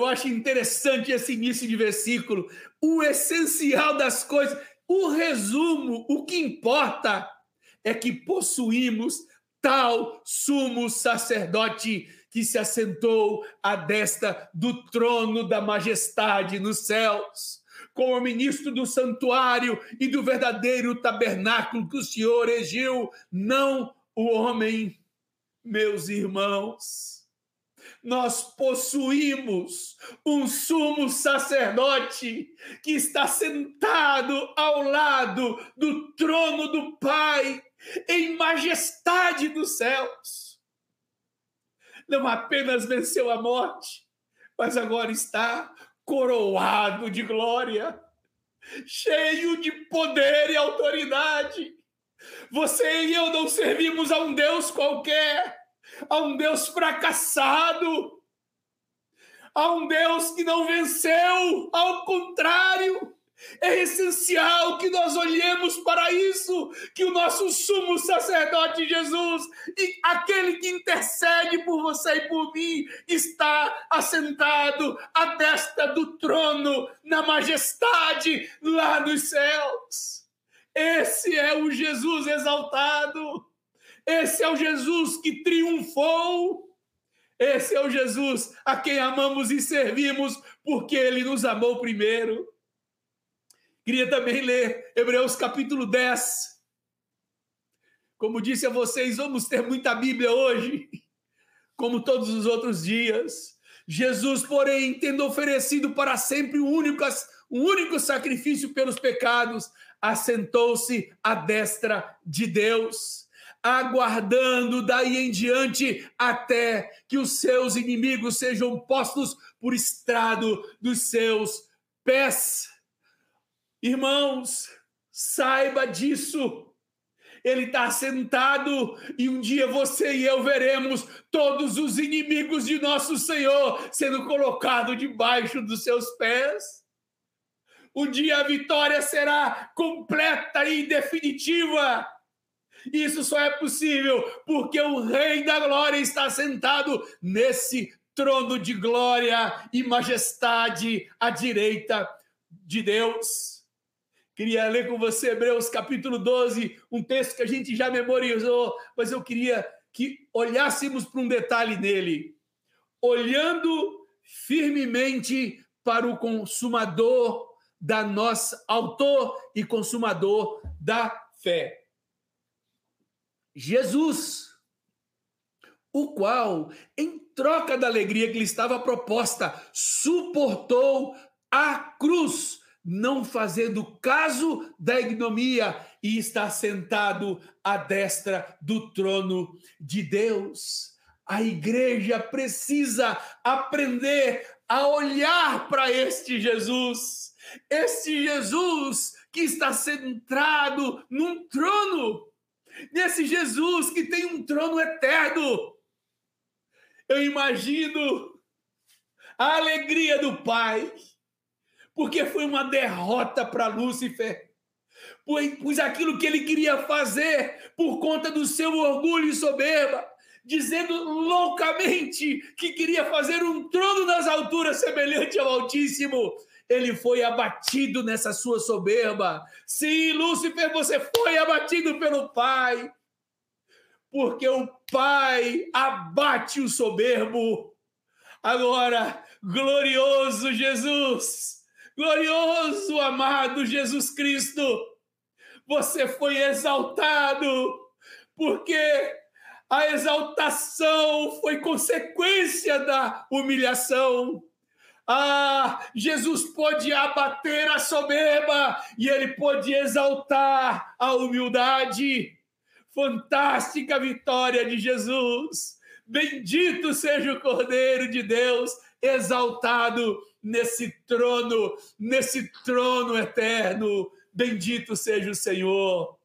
eu acho interessante esse início de versículo. O essencial das coisas, o resumo, o que importa é que possuímos tal sumo sacerdote que se assentou à destra do trono da majestade nos céus, como ministro do santuário e do verdadeiro tabernáculo que o Senhor erigiu, não o homem, meus irmãos nós possuímos um sumo sacerdote que está sentado ao lado do trono do Pai, em majestade dos céus. Não apenas venceu a morte, mas agora está coroado de glória, cheio de poder e autoridade. Você e eu não servimos a um Deus qualquer a um Deus fracassado, a um Deus que não venceu, ao contrário. É essencial que nós olhemos para isso, que o nosso sumo sacerdote Jesus e aquele que intercede por você e por mim está assentado à destra do trono, na majestade lá nos céus. Esse é o Jesus exaltado. Esse é o Jesus que triunfou. Esse é o Jesus a quem amamos e servimos, porque ele nos amou primeiro. Queria também ler Hebreus capítulo 10. Como disse a vocês, vamos ter muita Bíblia hoje, como todos os outros dias. Jesus, porém, tendo oferecido para sempre o único, o único sacrifício pelos pecados, assentou-se à destra de Deus aguardando daí em diante até que os seus inimigos sejam postos por estrado dos seus pés. Irmãos, saiba disso. Ele está sentado e um dia você e eu veremos todos os inimigos de nosso Senhor sendo colocados debaixo dos seus pés. Um dia a vitória será completa e definitiva isso só é possível porque o Rei da Glória está sentado nesse trono de glória e majestade à direita de Deus. Queria ler com você Hebreus capítulo 12, um texto que a gente já memorizou, mas eu queria que olhássemos para um detalhe nele. Olhando firmemente para o consumador da nossa, autor e consumador da fé. Jesus, o qual, em troca da alegria que lhe estava proposta, suportou a cruz, não fazendo caso da ignomia, e está sentado à destra do trono de Deus. a igreja precisa aprender a olhar para este Jesus, este Jesus que está centrado num trono, nesse Jesus que tem um trono eterno. Eu imagino a alegria do Pai, porque foi uma derrota para Lúcifer. Pois aquilo que ele queria fazer por conta do seu orgulho e soberba, dizendo loucamente que queria fazer um trono nas alturas semelhante ao Altíssimo, ele foi abatido nessa sua soberba. Sim, Lúcifer, você foi abatido pelo Pai, porque o Pai abate o soberbo. Agora, glorioso Jesus, glorioso amado Jesus Cristo, você foi exaltado, porque a exaltação foi consequência da humilhação. Ah, Jesus pôde abater a soberba e ele pôde exaltar a humildade. Fantástica vitória de Jesus. Bendito seja o Cordeiro de Deus, exaltado nesse trono, nesse trono eterno. Bendito seja o Senhor.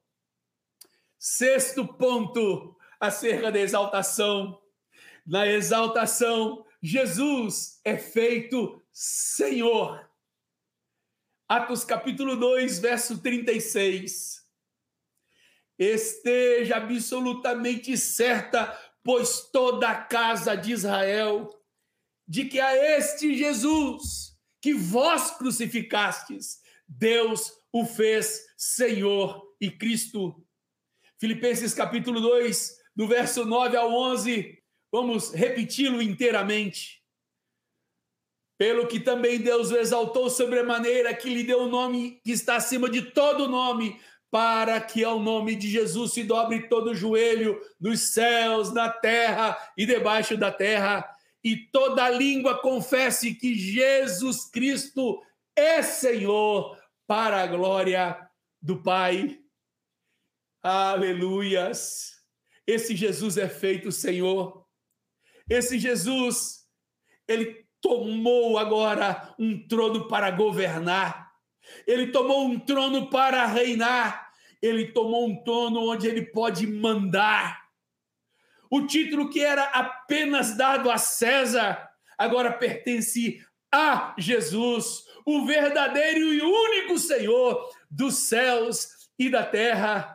Sexto ponto acerca da exaltação. Na exaltação, Jesus é feito Senhor. Atos capítulo 2, verso 36. Esteja absolutamente certa, pois toda a casa de Israel, de que a este Jesus que vós crucificastes, Deus o fez Senhor e Cristo. Filipenses capítulo 2, do verso 9 ao 11, vamos repeti-lo inteiramente. Pelo que também Deus o exaltou sobremaneira, que lhe deu o um nome que está acima de todo nome, para que ao nome de Jesus se dobre todo o joelho nos céus, na terra e debaixo da terra, e toda língua confesse que Jesus Cristo é Senhor, para a glória do Pai. Aleluias. Esse Jesus é feito Senhor. Esse Jesus, ele tomou agora um trono para governar. Ele tomou um trono para reinar. Ele tomou um trono onde ele pode mandar. O título que era apenas dado a César, agora pertence a Jesus, o verdadeiro e único Senhor dos céus e da terra.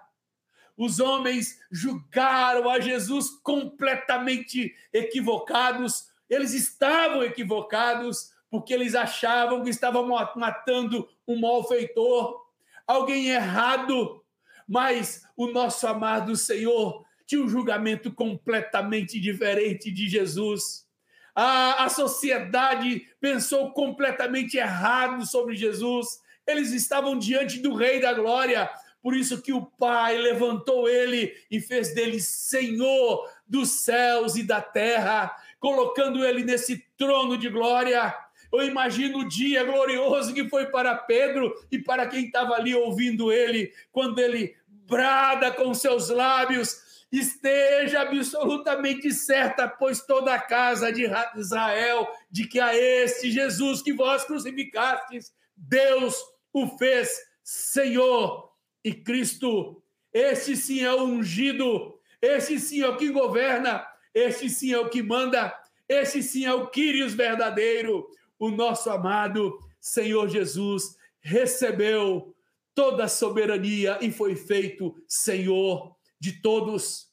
Os homens julgaram a Jesus completamente equivocados. Eles estavam equivocados porque eles achavam que estavam matando um malfeitor, alguém errado. Mas o nosso amado Senhor tinha um julgamento completamente diferente de Jesus. A, a sociedade pensou completamente errado sobre Jesus. Eles estavam diante do Rei da Glória, por isso que o Pai levantou ele e fez dele Senhor dos céus e da terra, colocando ele nesse trono de glória. Eu imagino o dia glorioso que foi para Pedro e para quem estava ali ouvindo ele, quando ele brada com seus lábios: esteja absolutamente certa, pois toda a casa de Israel, de que a este Jesus que vós crucificastes, Deus o fez Senhor e Cristo. Este sim é o ungido, este sim é o que governa, este sim é o que manda, este sim é o Quírios verdadeiro. O nosso amado Senhor Jesus recebeu toda a soberania e foi feito Senhor de todos.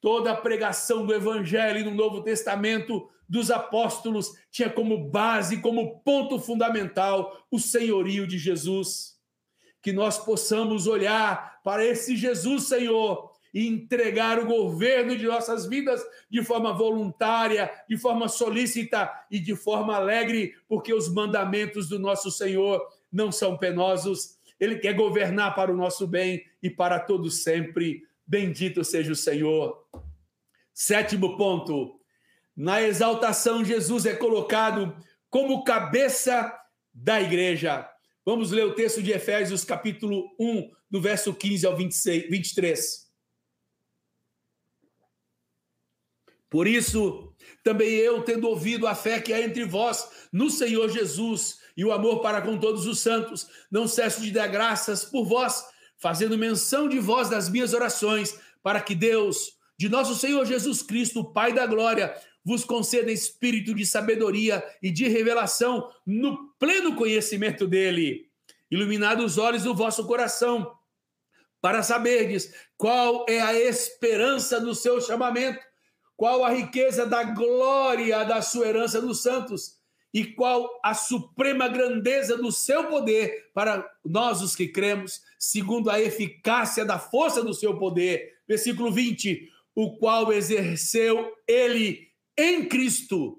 Toda a pregação do Evangelho no Novo Testamento dos apóstolos tinha como base, como ponto fundamental, o senhorio de Jesus que nós possamos olhar para esse Jesus, Senhor, e entregar o governo de nossas vidas de forma voluntária, de forma solícita e de forma alegre, porque os mandamentos do nosso Senhor não são penosos. Ele quer governar para o nosso bem e para todos sempre. Bendito seja o Senhor. Sétimo ponto. Na exaltação, Jesus é colocado como cabeça da igreja. Vamos ler o texto de Efésios, capítulo 1, do verso 15 ao 26, 23. Por isso, também eu, tendo ouvido a fé que há entre vós no Senhor Jesus e o amor para com todos os santos, não cesso de dar graças por vós, fazendo menção de vós das minhas orações, para que Deus, de nosso Senhor Jesus Cristo, Pai da glória, vos conceda espírito de sabedoria e de revelação no pleno conhecimento dele, iluminado os olhos do vosso coração, para saberdes qual é a esperança do seu chamamento qual a riqueza da glória da sua herança nos santos e qual a suprema grandeza do seu poder para nós os que cremos, segundo a eficácia da força do seu poder. Versículo 20: o qual exerceu ele em Cristo,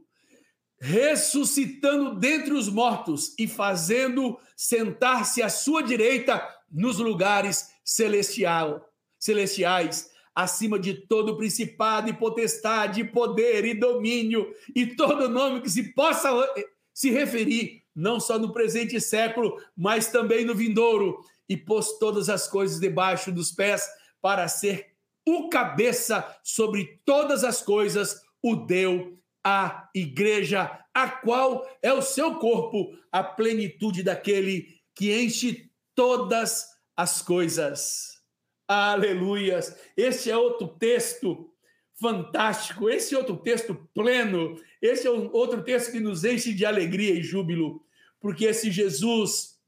ressuscitando dentre os mortos e fazendo sentar-se à sua direita nos lugares celestial, celestiais acima de todo principado e potestade, poder e domínio e todo nome que se possa eh, se referir, não só no presente século, mas também no vindouro, e pôs todas as coisas debaixo dos pés para ser o cabeça sobre todas as coisas, o deu à igreja, a qual é o seu corpo, a plenitude daquele que enche todas as coisas. Aleluias. Esse é outro texto fantástico, esse é outro texto pleno, esse é outro texto que nos enche de alegria e júbilo, porque esse Jesus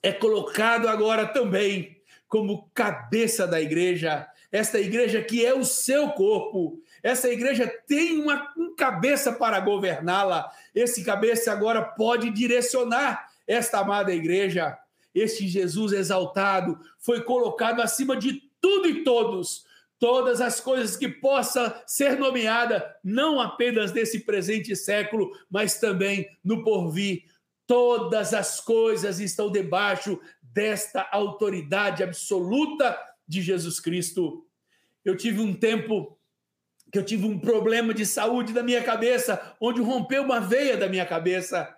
é colocado agora também como cabeça da igreja, esta igreja que é o seu corpo, essa igreja tem uma um cabeça para governá-la, esse cabeça agora pode direcionar esta amada igreja este Jesus exaltado foi colocado acima de tudo e todos, todas as coisas que possa ser nomeada, não apenas nesse presente século, mas também no porvir. Todas as coisas estão debaixo desta autoridade absoluta de Jesus Cristo. Eu tive um tempo que eu tive um problema de saúde da minha cabeça, onde rompeu uma veia da minha cabeça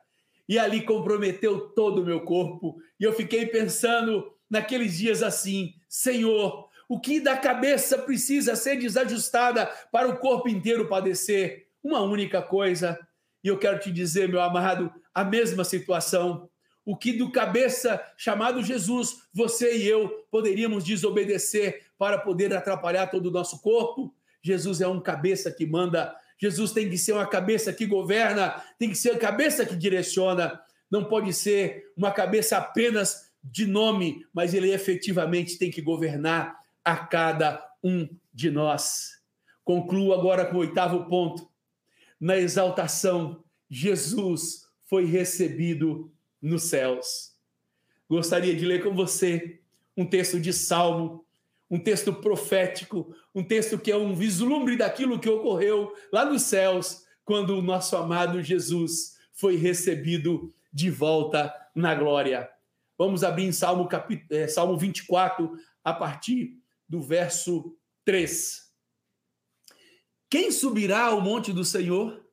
e ali comprometeu todo o meu corpo. E eu fiquei pensando naqueles dias assim: Senhor, o que da cabeça precisa ser desajustada para o corpo inteiro padecer? Uma única coisa. E eu quero te dizer, meu amado, a mesma situação. O que do cabeça chamado Jesus, você e eu poderíamos desobedecer para poder atrapalhar todo o nosso corpo? Jesus é um cabeça que manda Jesus tem que ser uma cabeça que governa, tem que ser a cabeça que direciona, não pode ser uma cabeça apenas de nome, mas ele efetivamente tem que governar a cada um de nós. Concluo agora com o oitavo ponto. Na exaltação, Jesus foi recebido nos céus. Gostaria de ler com você um texto de Salmo um texto profético, um texto que é um vislumbre daquilo que ocorreu lá nos céus, quando o nosso amado Jesus foi recebido de volta na glória. Vamos abrir em Salmo, capit... É, Salmo 24, a partir do verso 3. Quem subirá ao monte do Senhor?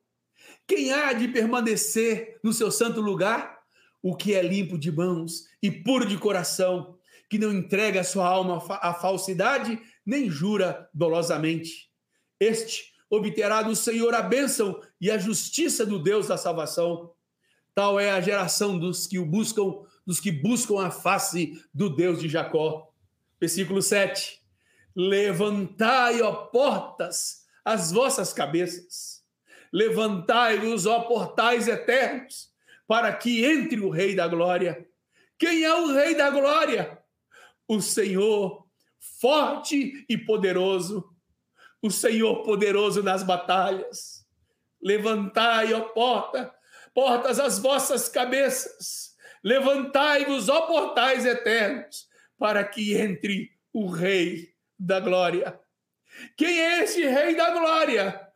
Quem há de permanecer no seu santo lugar? O que é limpo de mãos e puro de coração, que não entrega a sua alma à falsidade, nem jura dolosamente. Este obterá do Senhor a bênção e a justiça do Deus da salvação. Tal é a geração dos que o buscam, dos que buscam a face do Deus de Jacó. Versículo 7. Levantai, ó portas, as vossas cabeças. Levantai-vos, ó portais eternos, para que entre o Rei da Glória. Quem é o Rei da Glória? o Senhor forte e poderoso, o Senhor poderoso nas batalhas. Levantai, ó porta, portas as vossas cabeças, levantai-vos, ó portais eternos, para que entre o Rei da Glória. Quem é esse Rei da Glória?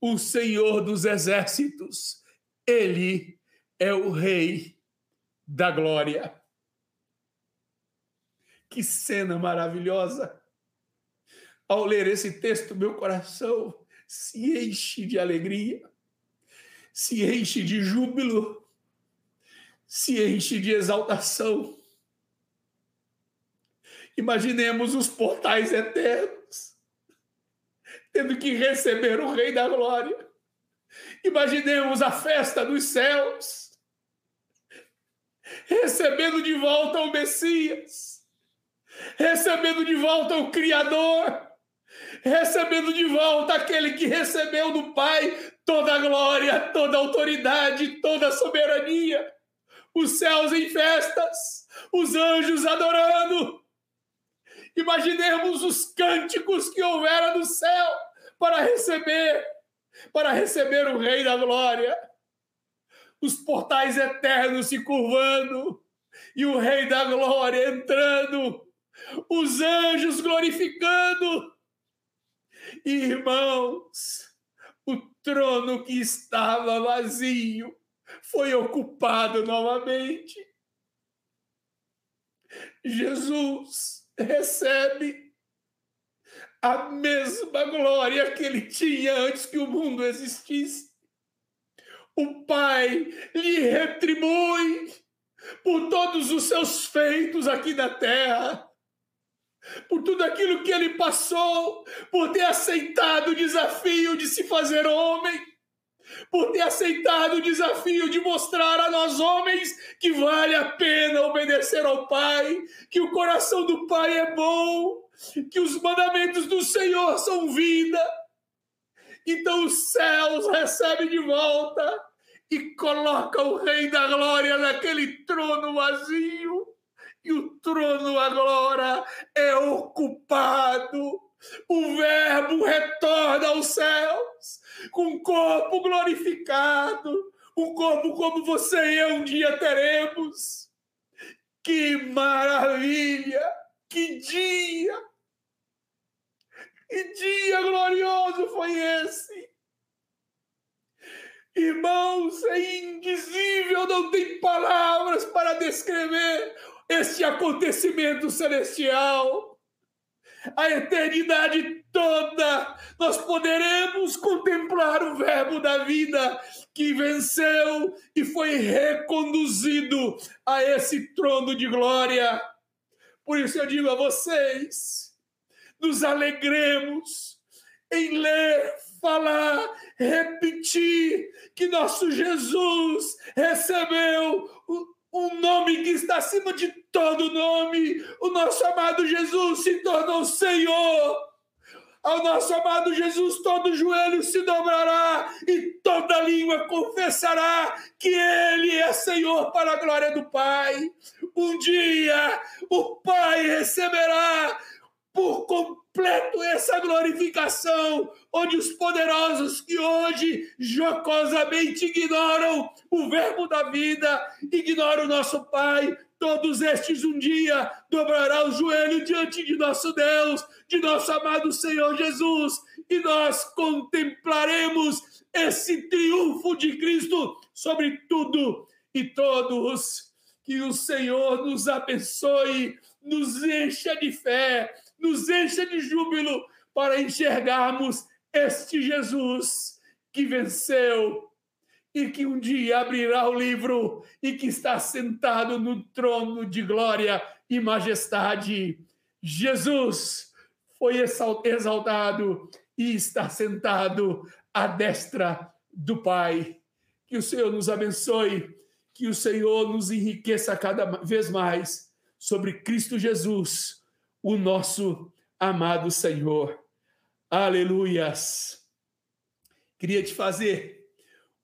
O Senhor dos Exércitos. Ele é o Rei da Glória. Que cena maravilhosa! Ao ler esse texto, meu coração se enche de alegria, se enche de júbilo, se enche de exaltação. Imaginemos os portais eternos tendo que receber o Rei da Glória. Imaginemos a festa dos céus, recebendo de volta o Messias, recebendo de volta o Criador, recebendo de volta aquele que recebeu do Pai toda a glória, toda a autoridade, toda a soberania, os céus em festas, os anjos adorando. Imaginemos os cânticos que houvera no céu para receber, para receber o Rei da Glória. Os portais eternos se curvando e o Rei da Glória entrando, os anjos glorificando. Irmãos, o trono que estava vazio foi ocupado novamente. Jesus recebe a mesma glória que ele tinha antes que o mundo existisse. O Pai lhe retribui por todos os seus feitos aqui na terra por tudo aquilo que ele passou, por ter aceitado o desafio de se fazer homem, por ter aceitado o desafio de mostrar a nós homens que vale a pena obedecer ao Pai, que o coração do Pai é bom, que os mandamentos do Senhor são vida. Então os céus recebem de volta e coloca o Rei da Glória naquele trono vazio e o trono agora é ocupado. O Verbo retorna aos céus com corpo glorificado, um corpo como você e eu um dia teremos. Que maravilha! Que dia! Que dia glorioso foi esse! Irmãos, é indizível, não tem palavras para descrever este acontecimento celestial, a eternidade toda, nós poderemos contemplar o Verbo da vida que venceu e foi reconduzido a esse trono de glória. Por isso eu digo a vocês: nos alegremos em ler, falar, repetir que nosso Jesus recebeu um nome que está acima de todo nome. O nosso amado Jesus se tornou Senhor. Ao nosso amado Jesus, todo joelho se dobrará e toda língua confessará que Ele é Senhor para a glória do Pai. Um dia o Pai receberá por completo essa glorificação, onde os poderosos que hoje jocosamente ignoram o verbo da vida, ignoram o nosso Pai, todos estes um dia dobrarão o joelho diante de nosso Deus, de nosso amado Senhor Jesus, e nós contemplaremos esse triunfo de Cristo sobre tudo e todos. Que o Senhor nos abençoe, nos encha de fé, nos encha de júbilo para enxergarmos este Jesus que venceu e que um dia abrirá o livro e que está sentado no trono de glória e majestade. Jesus foi exaltado e está sentado à destra do Pai. Que o Senhor nos abençoe, que o Senhor nos enriqueça cada vez mais sobre Cristo Jesus o nosso amado Senhor. Aleluias. Queria te fazer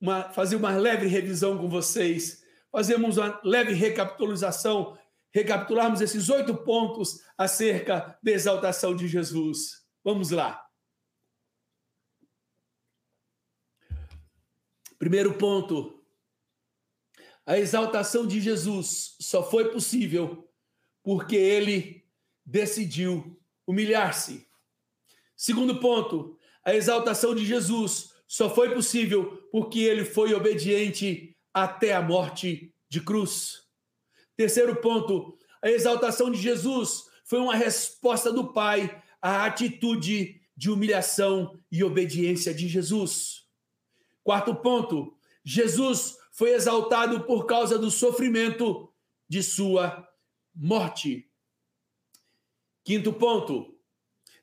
uma, fazer uma leve revisão com vocês, fazemos uma leve recapitulação, recapitularmos esses oito pontos acerca da exaltação de Jesus. Vamos lá. Primeiro ponto. A exaltação de Jesus só foi possível porque ele decidiu humilhar-se. Segundo ponto, a exaltação de Jesus só foi possível porque ele foi obediente até a morte de cruz. Terceiro ponto, a exaltação de Jesus foi uma resposta do Pai à atitude de humilhação e obediência de Jesus. Quarto ponto, Jesus foi exaltado por causa do sofrimento de sua morte. Quinto ponto: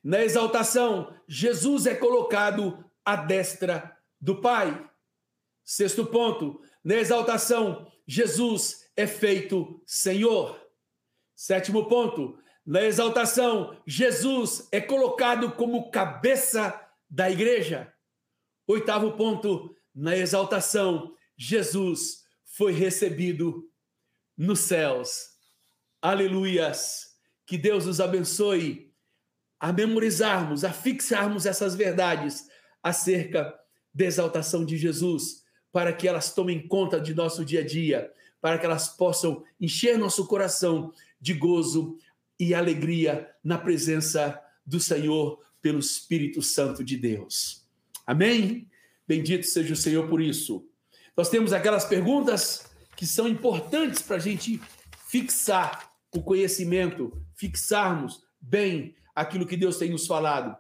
na exaltação, Jesus é colocado à destra do Pai. Sexto ponto, na exaltação, Jesus é feito Senhor. Sétimo ponto, na exaltação, Jesus é colocado como cabeça da igreja. Oitavo ponto, na exaltação, Jesus foi recebido nos céus. Aleluias! Que Deus nos abençoe a memorizarmos, a fixarmos essas verdades acerca da exaltação de Jesus, para que elas tomem conta de nosso dia a dia, para que elas possam encher nosso coração de gozo e alegria na presença do Senhor pelo Espírito Santo de Deus. Amém? Bendito seja o Senhor por isso. Nós temos aquelas perguntas que são importantes para a gente fixar o conhecimento, fixarmos bem aquilo que Deus tem nos falado.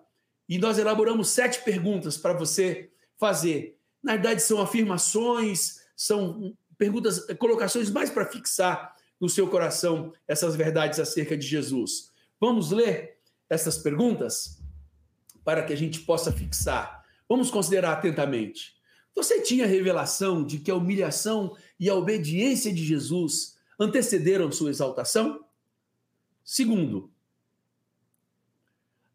E nós elaboramos sete perguntas para você fazer. Na verdade, são afirmações, são perguntas, colocações mais para fixar no seu coração essas verdades acerca de Jesus. Vamos ler essas perguntas para que a gente possa fixar. Vamos considerar atentamente. Você tinha revelação de que a humilhação e a obediência de Jesus antecederam sua exaltação? Segundo,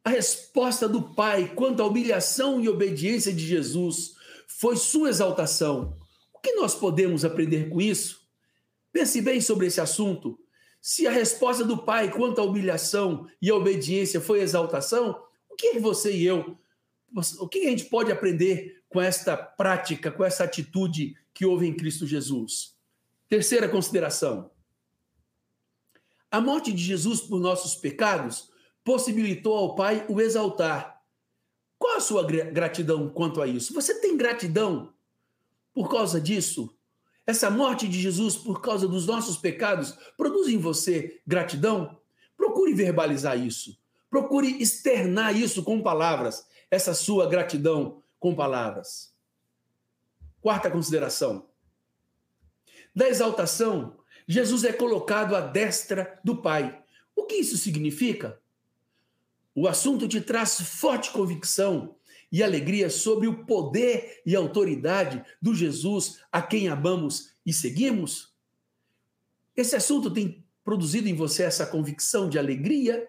a resposta do Pai quanto à humilhação e obediência de Jesus foi sua exaltação. O que nós podemos aprender com isso? Pense bem sobre esse assunto. Se a resposta do Pai quanto à humilhação e à obediência foi exaltação, o que você e eu, o que a gente pode aprender com esta prática, com essa atitude que houve em Cristo Jesus? Terceira consideração. A morte de Jesus por nossos pecados possibilitou ao Pai o exaltar. Qual a sua gratidão quanto a isso? Você tem gratidão por causa disso? Essa morte de Jesus por causa dos nossos pecados produz em você gratidão? Procure verbalizar isso. Procure externar isso com palavras, essa sua gratidão com palavras. Quarta consideração. Da exaltação, Jesus é colocado à destra do Pai. O que isso significa? O assunto te traz forte convicção e alegria sobre o poder e autoridade do Jesus a quem amamos e seguimos? Esse assunto tem produzido em você essa convicção de alegria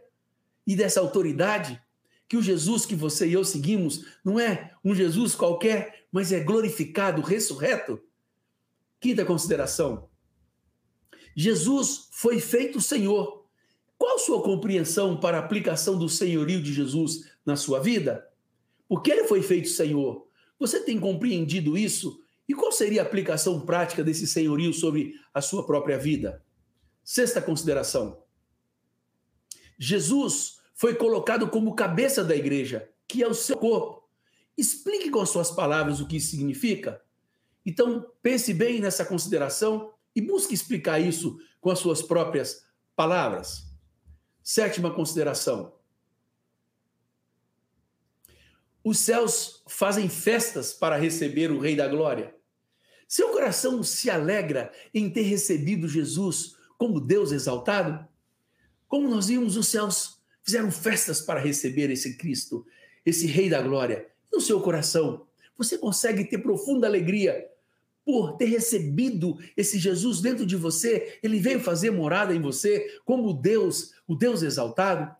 e dessa autoridade? Que o Jesus que você e eu seguimos não é um Jesus qualquer, mas é glorificado, ressurreto? Quinta consideração. Jesus foi feito Senhor qual sua compreensão para a aplicação do senhorio de Jesus na sua vida? Porque ele foi feito Senhor. Você tem compreendido isso? E qual seria a aplicação prática desse senhorio sobre a sua própria vida? Sexta consideração. Jesus foi colocado como cabeça da igreja, que é o seu corpo. Explique com as suas palavras o que isso significa. Então, pense bem nessa consideração e busque explicar isso com as suas próprias palavras. Sétima consideração. Os céus fazem festas para receber o Rei da Glória. Seu coração se alegra em ter recebido Jesus como Deus exaltado? Como nós vimos, os céus fizeram festas para receber esse Cristo, esse Rei da Glória. No seu coração, você consegue ter profunda alegria por ter recebido esse Jesus dentro de você, ele veio fazer morada em você como Deus, o Deus exaltado.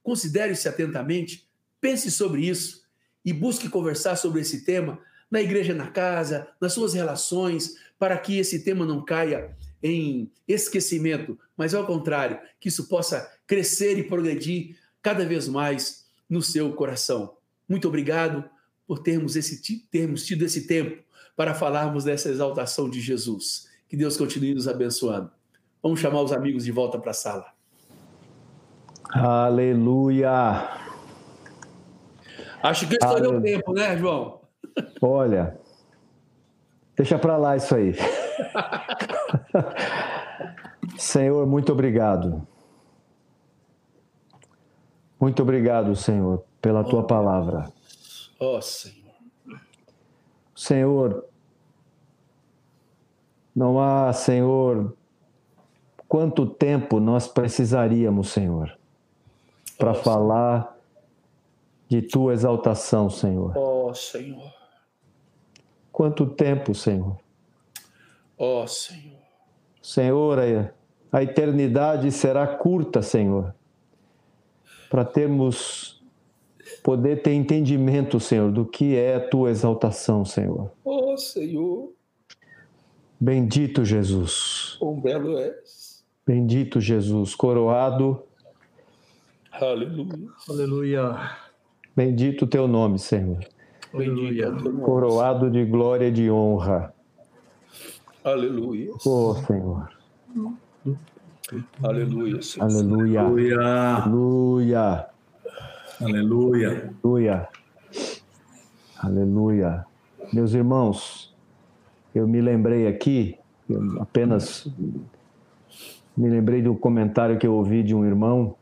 Considere-se atentamente, pense sobre isso e busque conversar sobre esse tema na igreja, na casa, nas suas relações, para que esse tema não caia em esquecimento, mas ao contrário, que isso possa crescer e progredir cada vez mais no seu coração. Muito obrigado por termos, esse, termos tido esse tempo para falarmos dessa exaltação de Jesus. Que Deus continue nos abençoando. Vamos chamar os amigos de volta para a sala. Aleluia! Acho que estourou o tempo, né, João? Olha, deixa para lá isso aí. Senhor, muito obrigado. Muito obrigado, Senhor, pela tua palavra. Ó oh, Senhor. Senhor, não há, Senhor, quanto tempo nós precisaríamos, Senhor, para falar de tua exaltação, Senhor. Ó oh, Senhor. Quanto tempo, Senhor? Ó oh, Senhor. Senhor, a eternidade será curta, Senhor, para termos poder ter entendimento, Senhor, do que é a tua exaltação, Senhor. Oh, Senhor. Bendito Jesus. Quão belo és. Bendito Jesus, coroado. Aleluia. Aleluia. Bendito teu nome, Senhor. Aleluia. Coroado de glória e de honra. Aleluia. Oh, Senhor. Aleluia. Senhor. Aleluia. Aleluia. Aleluia. Aleluia. Aleluia. Aleluia. Meus irmãos, eu me lembrei aqui, apenas me lembrei do comentário que eu ouvi de um irmão,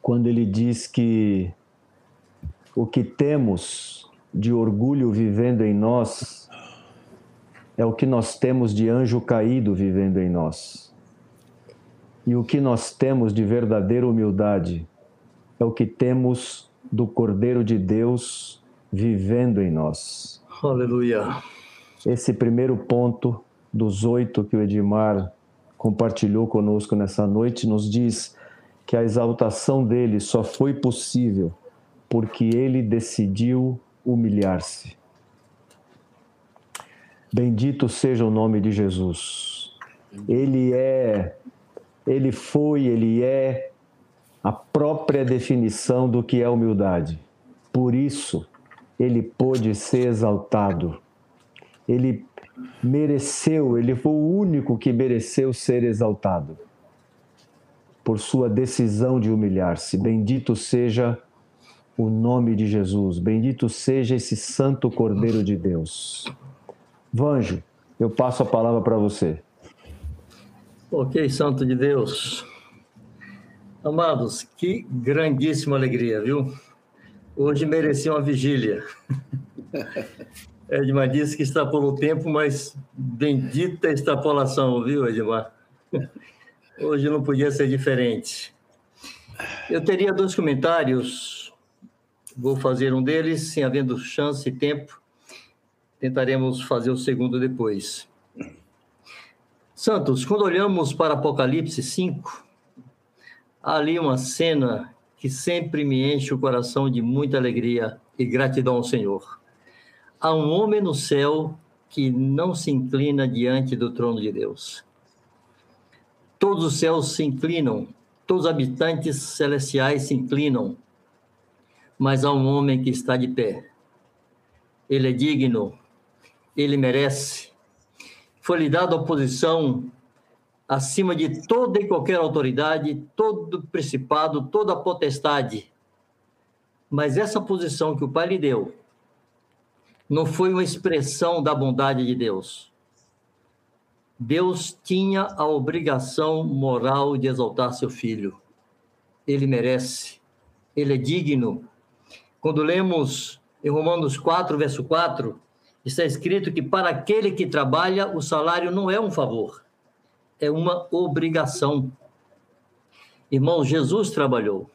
quando ele diz que o que temos de orgulho vivendo em nós é o que nós temos de anjo caído vivendo em nós. E o que nós temos de verdadeira humildade é o que temos do Cordeiro de Deus vivendo em nós. Aleluia. Esse primeiro ponto dos oito que o Edmar compartilhou conosco nessa noite nos diz que a exaltação dele só foi possível porque ele decidiu humilhar-se. Bendito seja o nome de Jesus. Ele é, ele foi, ele é a própria definição do que é humildade. Por isso, ele pôde ser exaltado. Ele mereceu, ele foi o único que mereceu ser exaltado por sua decisão de humilhar-se. Bendito seja o nome de Jesus. Bendito seja esse santo Cordeiro de Deus. Vanjo, eu passo a palavra para você. Ok, Santo de Deus. Amados, que grandíssima alegria, viu? Hoje mereci uma vigília. Edmar disse que extrapolou o tempo, mas bendita extrapolação, viu, Edmar? Hoje não podia ser diferente. Eu teria dois comentários Vou fazer um deles, sem havendo chance e tempo. Tentaremos fazer o segundo depois. Santos, quando olhamos para Apocalipse 5, há ali uma cena que sempre me enche o coração de muita alegria e gratidão ao Senhor. Há um homem no céu que não se inclina diante do trono de Deus. Todos os céus se inclinam, todos os habitantes celestiais se inclinam mas há um homem que está de pé. Ele é digno, ele merece. Foi-lhe dada a posição acima de toda e qualquer autoridade, todo principado, toda potestade. Mas essa posição que o Pai lhe deu não foi uma expressão da bondade de Deus. Deus tinha a obrigação moral de exaltar seu filho. Ele merece, ele é digno, quando lemos em Romanos 4, verso 4, está escrito que para aquele que trabalha, o salário não é um favor, é uma obrigação. Irmãos, Jesus trabalhou.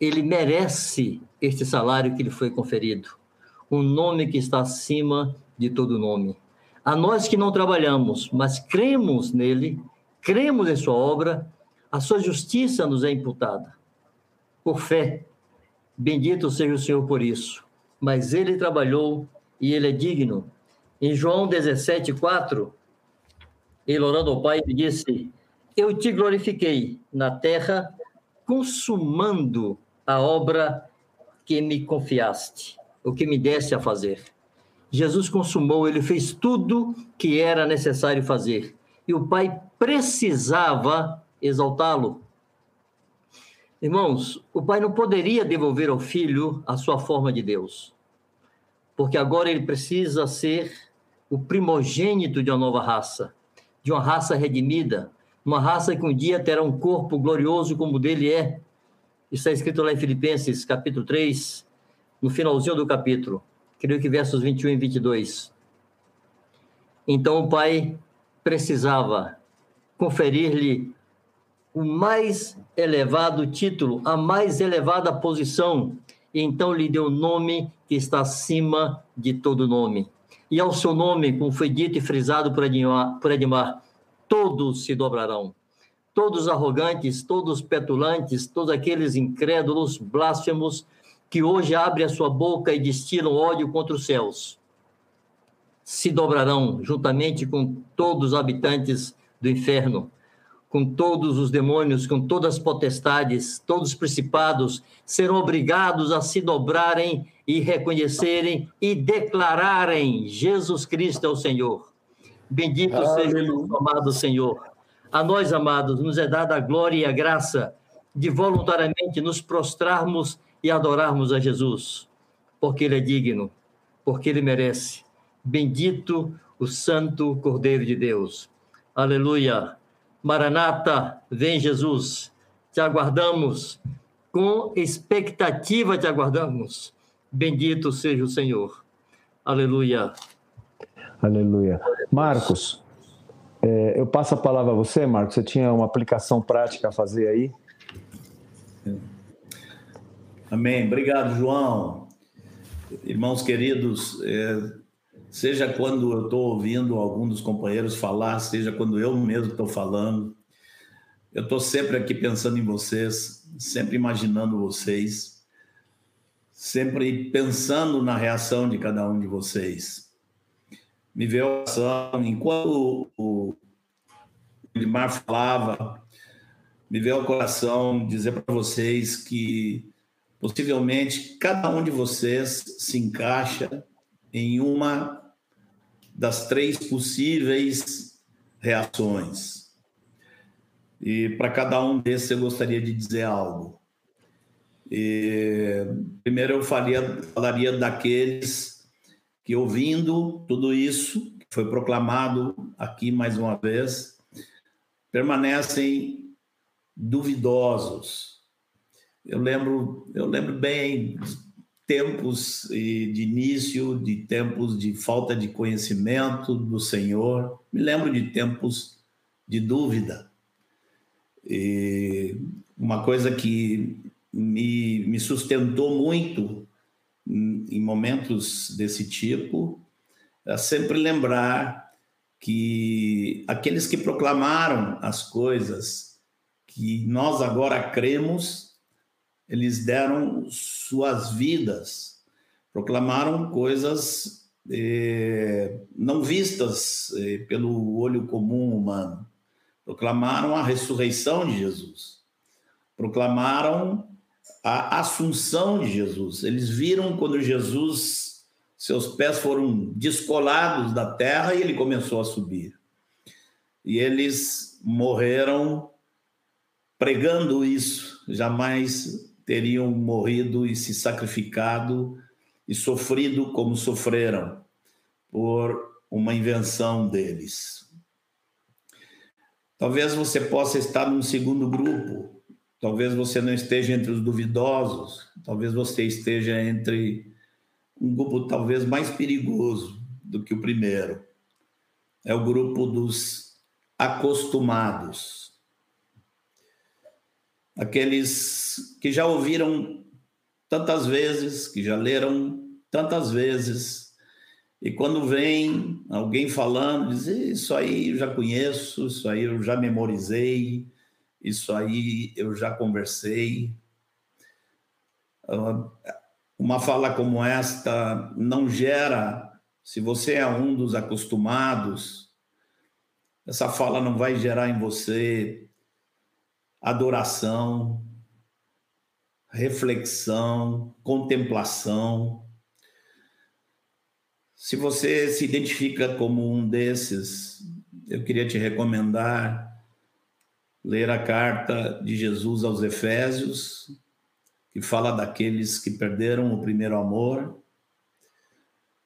Ele merece este salário que lhe foi conferido. Um nome que está acima de todo nome. A nós que não trabalhamos, mas cremos nele, cremos em sua obra, a sua justiça nos é imputada. Por fé, Bendito seja o Senhor por isso. Mas ele trabalhou e ele é digno. Em João 17, 4, ele orando ao Pai, disse: Eu te glorifiquei na terra, consumando a obra que me confiaste, o que me deste a fazer. Jesus consumou, ele fez tudo que era necessário fazer. E o Pai precisava exaltá-lo. Irmãos, o pai não poderia devolver ao filho a sua forma de Deus, porque agora ele precisa ser o primogênito de uma nova raça, de uma raça redimida, uma raça que um dia terá um corpo glorioso como o dele é. Está escrito lá em Filipenses, capítulo 3, no finalzinho do capítulo, creio que versos 21 e 22. Então o pai precisava conferir-lhe o mais elevado título, a mais elevada posição. e então lhe deu um nome que está acima de todo nome. E ao seu nome, como foi dito e frisado por Edmar, por Edmar todos se dobrarão. Todos arrogantes, todos petulantes, todos aqueles incrédulos, blasfemos, que hoje abrem a sua boca e destilam ódio contra os céus, se dobrarão juntamente com todos os habitantes do inferno com todos os demônios, com todas as potestades, todos os principados, serão obrigados a se dobrarem e reconhecerem e declararem Jesus Cristo é o Senhor. Bendito Aleluia. seja o amado Senhor. A nós, amados, nos é dada a glória e a graça de voluntariamente nos prostrarmos e adorarmos a Jesus, porque Ele é digno, porque Ele merece. Bendito o Santo Cordeiro de Deus. Aleluia. Maranata, vem Jesus, te aguardamos, com expectativa te aguardamos. Bendito seja o Senhor. Aleluia. Aleluia. Marcos, é, eu passo a palavra a você, Marcos. Você tinha uma aplicação prática a fazer aí? Amém. Obrigado, João. Irmãos queridos, é, seja quando eu estou ouvindo algum dos companheiros falar, seja quando eu mesmo estou falando. Eu estou sempre aqui pensando em vocês, sempre imaginando vocês, sempre pensando na reação de cada um de vocês. Me veio a oração, enquanto o Edmar falava, me veio ao coração dizer para vocês que possivelmente cada um de vocês se encaixa em uma das três possíveis reações. E para cada um desses eu gostaria de dizer algo. E, primeiro eu falaria daqueles que ouvindo tudo isso que foi proclamado aqui mais uma vez, permanecem duvidosos. Eu lembro, eu lembro bem tempos de início, de tempos de falta de conhecimento do Senhor. Me lembro de tempos de dúvida. E uma coisa que me, me sustentou muito em momentos desse tipo é sempre lembrar que aqueles que proclamaram as coisas que nós agora cremos eles deram suas vidas, proclamaram coisas eh, não vistas eh, pelo olho comum humano, proclamaram a ressurreição de Jesus, proclamaram a assunção de Jesus. Eles viram quando Jesus, seus pés foram descolados da terra e ele começou a subir. E eles morreram pregando isso, jamais teriam morrido e se sacrificado e sofrido como sofreram por uma invenção deles. Talvez você possa estar num segundo grupo, talvez você não esteja entre os duvidosos, talvez você esteja entre um grupo talvez mais perigoso do que o primeiro. É o grupo dos acostumados aqueles que já ouviram tantas vezes, que já leram tantas vezes, e quando vem alguém falando, diz: Isso aí eu já conheço, isso aí eu já memorizei, isso aí eu já conversei. Ah, uma fala como esta não gera, se você é um dos acostumados, essa fala não vai gerar em você adoração, reflexão, contemplação. Se você se identifica como um desses, eu queria te recomendar ler a carta de Jesus aos Efésios, que fala daqueles que perderam o primeiro amor,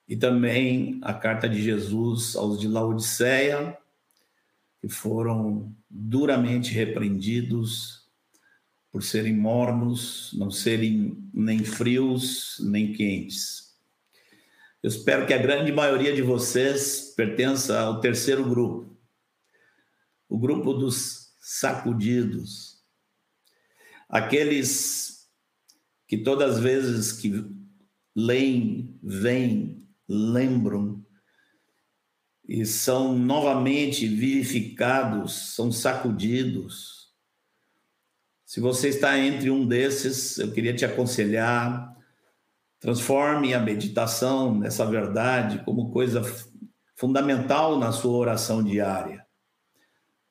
e também a carta de Jesus aos de Laodiceia, que foram duramente repreendidos por serem mornos, não serem nem frios nem quentes. Eu espero que a grande maioria de vocês pertença ao terceiro grupo, o grupo dos sacudidos, aqueles que todas as vezes que leem, vêm, lembram e são novamente vivificados, são sacudidos. Se você está entre um desses, eu queria te aconselhar, transforme a meditação nessa verdade como coisa fundamental na sua oração diária.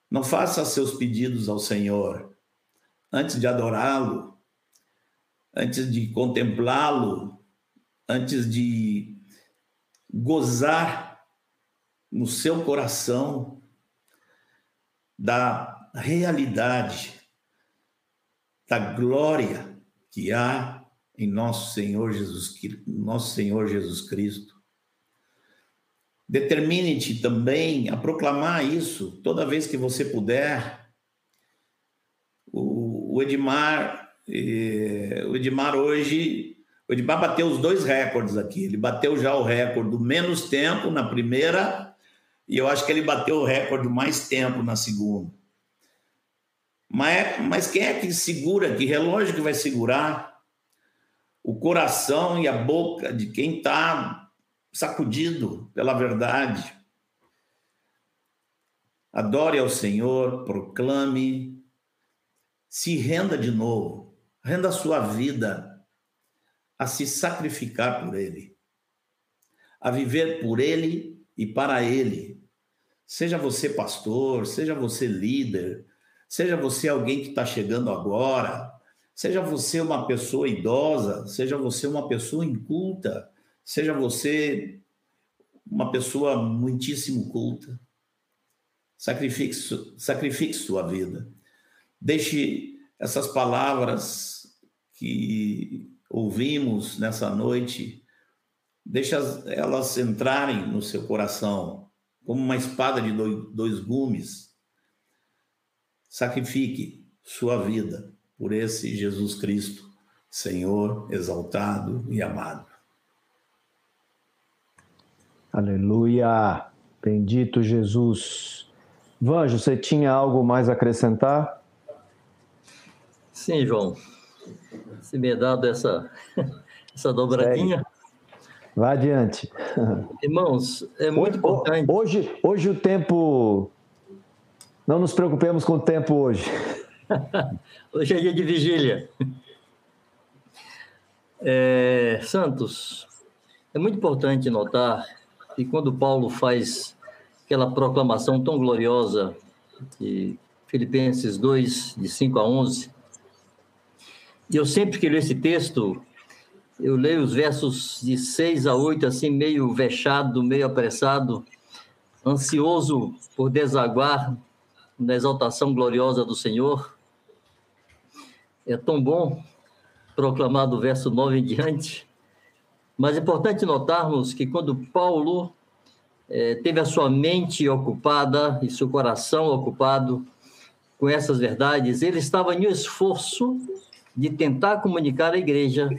Não faça seus pedidos ao Senhor antes de adorá-lo, antes de contemplá-lo, antes de gozar no seu coração da realidade, da glória que há em nosso Senhor Jesus, nosso Senhor Jesus Cristo. Determine-te também a proclamar isso toda vez que você puder. O, Edmar, eh, o Edmar hoje, o Edmar bateu os dois recordes aqui. Ele bateu já o recorde menos tempo na primeira e eu acho que ele bateu o recorde mais tempo na segunda. Mas, mas quem é que segura? Que relógio que vai segurar? O coração e a boca de quem está sacudido pela verdade. Adore ao Senhor, proclame, se renda de novo, renda a sua vida a se sacrificar por Ele, a viver por Ele e para Ele. Seja você pastor, seja você líder, seja você alguém que está chegando agora, seja você uma pessoa idosa, seja você uma pessoa inculta, Seja você uma pessoa muitíssimo culta. Sacrifique, sacrifique sua vida. Deixe essas palavras que ouvimos nessa noite, deixe elas entrarem no seu coração como uma espada de dois gumes. Sacrifique sua vida por esse Jesus Cristo, Senhor exaltado e amado. Aleluia! Bendito Jesus. Vanjo, você tinha algo mais a acrescentar? Sim, João. Se me é dado essa, essa dobradinha. Vá adiante. Irmãos, é muito hoje, importante. Hoje, hoje o tempo. Não nos preocupemos com o tempo hoje. hoje é dia de vigília. É, Santos, é muito importante notar e quando Paulo faz aquela proclamação tão gloriosa de Filipenses 2, de 5 a 11, e eu sempre que leio esse texto, eu leio os versos de 6 a 8, assim, meio vexado, meio apressado, ansioso por desaguar na exaltação gloriosa do Senhor. É tão bom proclamar do verso 9 em diante, mas é importante notarmos que quando Paulo é, teve a sua mente ocupada e seu coração ocupado com essas verdades, ele estava em um esforço de tentar comunicar à igreja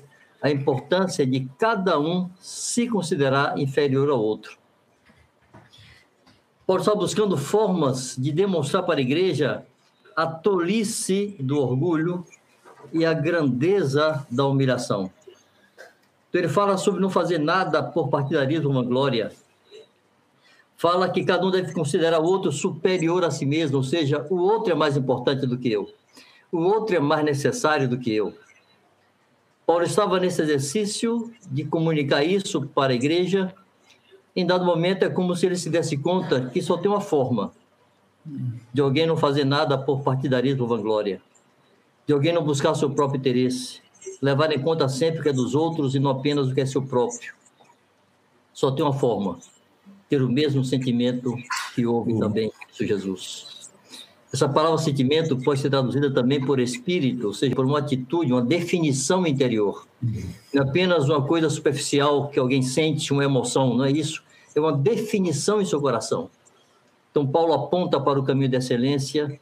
a importância de cada um se considerar inferior ao outro. Paulo estava buscando formas de demonstrar para a igreja a tolice do orgulho e a grandeza da humilhação. Então ele fala sobre não fazer nada por partidarismo ou glória. Fala que cada um deve considerar o outro superior a si mesmo, ou seja, o outro é mais importante do que eu. O outro é mais necessário do que eu. Paulo estava nesse exercício de comunicar isso para a igreja. Em dado momento, é como se ele se desse conta que só tem uma forma de alguém não fazer nada por partidarismo ou vanglória, de alguém não buscar seu próprio interesse, levar em conta sempre o que é dos outros e não apenas o que é seu próprio. Só tem uma forma: ter o mesmo sentimento que houve também em Jesus. Essa palavra sentimento pode ser traduzida também por espírito, ou seja, por uma atitude, uma definição interior. Não é apenas uma coisa superficial que alguém sente, uma emoção, não é isso. É uma definição em seu coração. Então, Paulo aponta para o caminho da excelência,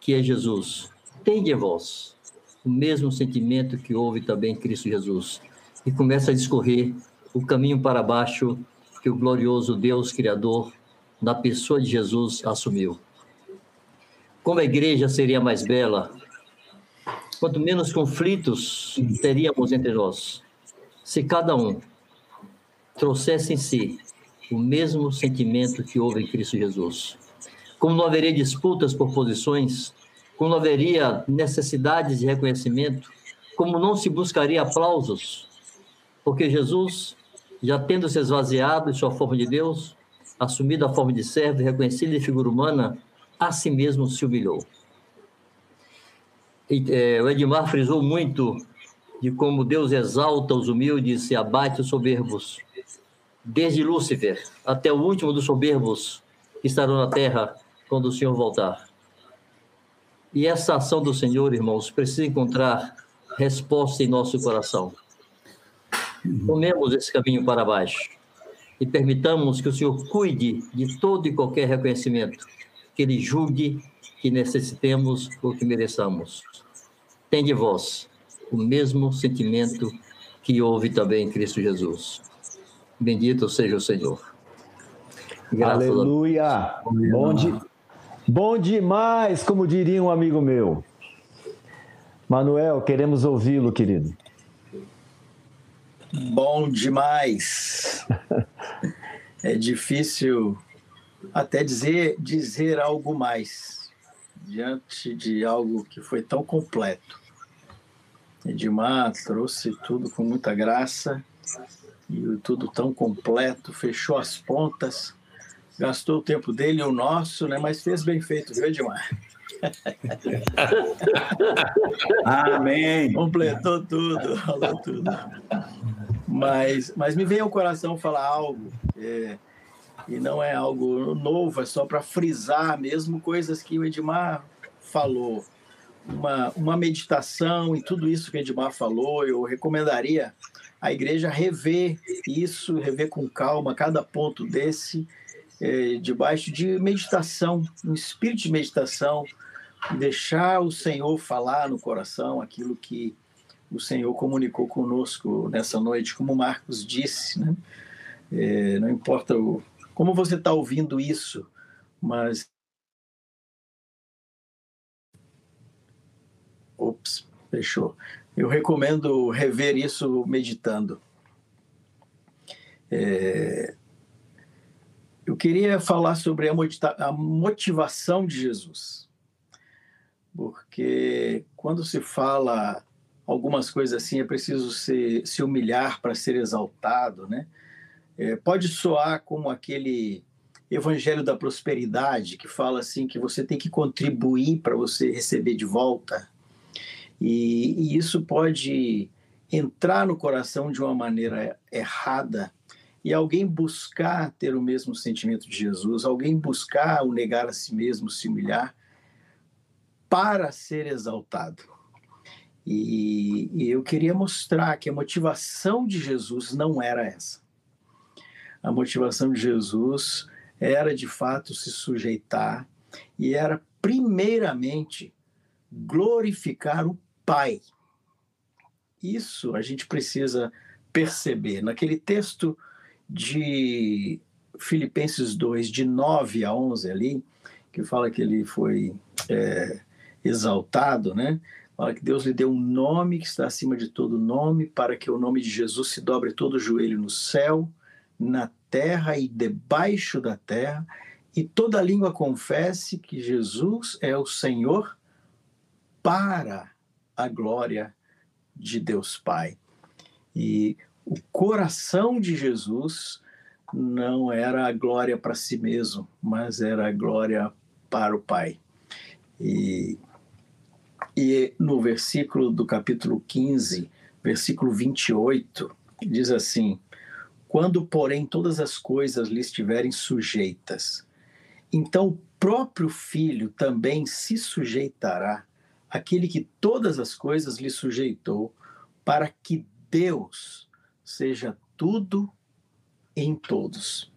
que é Jesus. Tende a vós o mesmo sentimento que houve também em Cristo Jesus. E começa a discorrer o caminho para baixo que o glorioso Deus Criador, na pessoa de Jesus, assumiu. Como a igreja seria mais bela quanto menos conflitos teríamos entre nós, se cada um trouxesse em si o mesmo sentimento que houve em Cristo Jesus. Como não haveria disputas por posições, como não haveria necessidades de reconhecimento, como não se buscaria aplausos, porque Jesus, já tendo se esvaziado de sua forma de Deus, assumido a forma de servo e reconhecido de figura humana, a si mesmo se humilhou. E, é, o Edmar frisou muito de como Deus exalta os humildes e abate os soberbos. Desde Lúcifer até o último dos soberbos que estarão na terra quando o Senhor voltar. E essa ação do Senhor, irmãos, precisa encontrar resposta em nosso coração. Tomemos esse caminho para baixo e permitamos que o Senhor cuide de todo e qualquer reconhecimento, que Ele julgue que necessitemos ou que mereçamos. Tem de vós o mesmo sentimento que houve também em Cristo Jesus. Bendito seja o Senhor. Graças Aleluia! Bom, de... Bom demais, como diria um amigo meu. Manuel, queremos ouvi-lo, querido. Bom demais. é difícil até dizer, dizer algo mais diante de algo que foi tão completo. Edmar trouxe tudo com muita graça e tudo tão completo, fechou as pontas, gastou o tempo dele e o nosso, né? mas fez bem feito, viu, Edmar? Amém. Completou tudo, falou tudo. Mas, mas me veio ao coração falar algo, é, e não é algo novo, é só para frisar mesmo coisas que o Edmar falou. Uma, uma meditação e tudo isso que o Edmar falou, eu recomendaria a igreja rever isso, rever com calma cada ponto desse, é, debaixo de meditação, um espírito de meditação, deixar o Senhor falar no coração aquilo que o Senhor comunicou conosco nessa noite, como Marcos disse, né? É, não importa o, como você está ouvindo isso, mas. Ops, fechou. Eu recomendo rever isso meditando. É, eu queria falar sobre a motivação de Jesus porque quando se fala algumas coisas assim, é preciso se, se humilhar para ser exaltado, né? É, pode soar como aquele evangelho da prosperidade que fala assim que você tem que contribuir para você receber de volta. E, e, isso pode entrar no coração de uma maneira errada e alguém buscar ter o mesmo sentimento de Jesus, alguém buscar o negar a si mesmo, se humilhar, para ser exaltado. E, e, eu queria mostrar que a motivação de Jesus não era essa. A motivação de Jesus era de fato se sujeitar e era primeiramente glorificar o Pai. Isso a gente precisa perceber. Naquele texto de Filipenses 2, de 9 a 11 ali, que fala que ele foi é, exaltado, né? Fala que Deus lhe deu um nome que está acima de todo nome, para que o nome de Jesus se dobre todo o joelho no céu, na terra e debaixo da terra, e toda língua confesse que Jesus é o Senhor para a glória de Deus Pai. E o coração de Jesus não era a glória para si mesmo, mas era a glória para o Pai. E e no versículo do capítulo 15, versículo 28, diz assim: Quando, porém, todas as coisas lhe estiverem sujeitas, então o próprio filho também se sujeitará àquele que todas as coisas lhe sujeitou, para que Deus seja tudo em todos.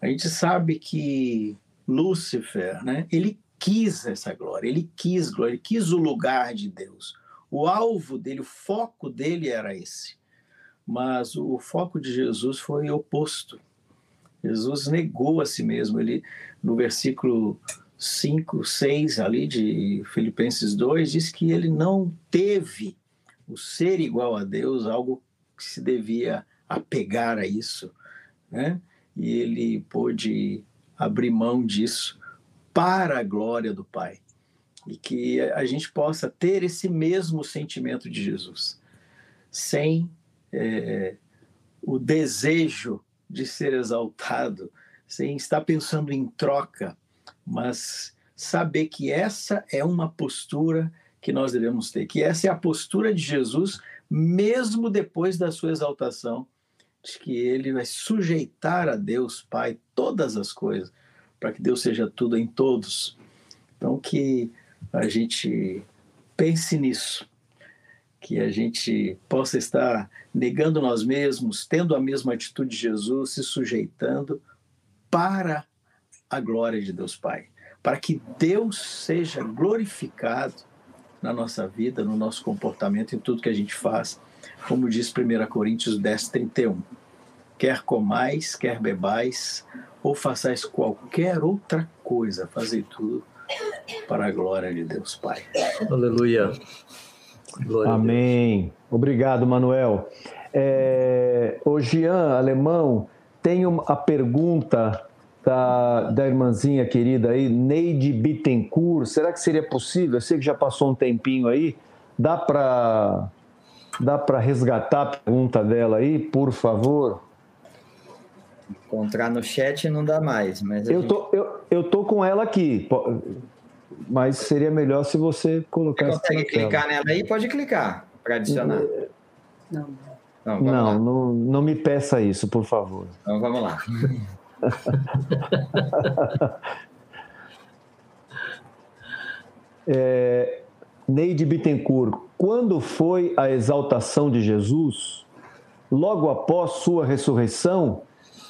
A gente sabe que Lúcifer, né, ele quis essa glória, ele quis glória, ele quis o lugar de Deus. O alvo dele, o foco dele era esse. Mas o foco de Jesus foi oposto. Jesus negou a si mesmo. Ele, no versículo 5, 6 ali de Filipenses 2, diz que ele não teve o ser igual a Deus, algo que se devia apegar a isso, né? E ele pôde abrir mão disso para a glória do Pai. E que a gente possa ter esse mesmo sentimento de Jesus, sem é, o desejo de ser exaltado, sem estar pensando em troca, mas saber que essa é uma postura que nós devemos ter, que essa é a postura de Jesus, mesmo depois da sua exaltação, de que ele vai sujeitar a Deus Pai todas as coisas, para que Deus seja tudo em todos. Então, que a gente pense nisso, que a gente possa estar negando nós mesmos, tendo a mesma atitude de Jesus, se sujeitando para a glória de Deus Pai, para que Deus seja glorificado na nossa vida, no nosso comportamento, em tudo que a gente faz, como diz 1 Coríntios 10, 31. Quer comais, quer bebais, ou façais qualquer outra coisa, fazei tudo para a glória de Deus Pai. Aleluia. Glória Amém. Obrigado, Manuel. É, o Jean Alemão tem a pergunta da, da irmãzinha querida aí, Neide Bittencourt. Será que seria possível? Eu sei que já passou um tempinho aí. Dá para dá para resgatar a pergunta dela aí, por favor? Encontrar no chat não dá mais, mas eu, gente... tô, eu, eu tô com ela aqui, mas seria melhor se você colocasse. Você consegue clicar nela aí? Pode clicar para adicionar. Não. Não, não, não, não, me peça isso, por favor. Então vamos lá. é, Neide Bittencourt, quando foi a exaltação de Jesus? Logo após sua ressurreição,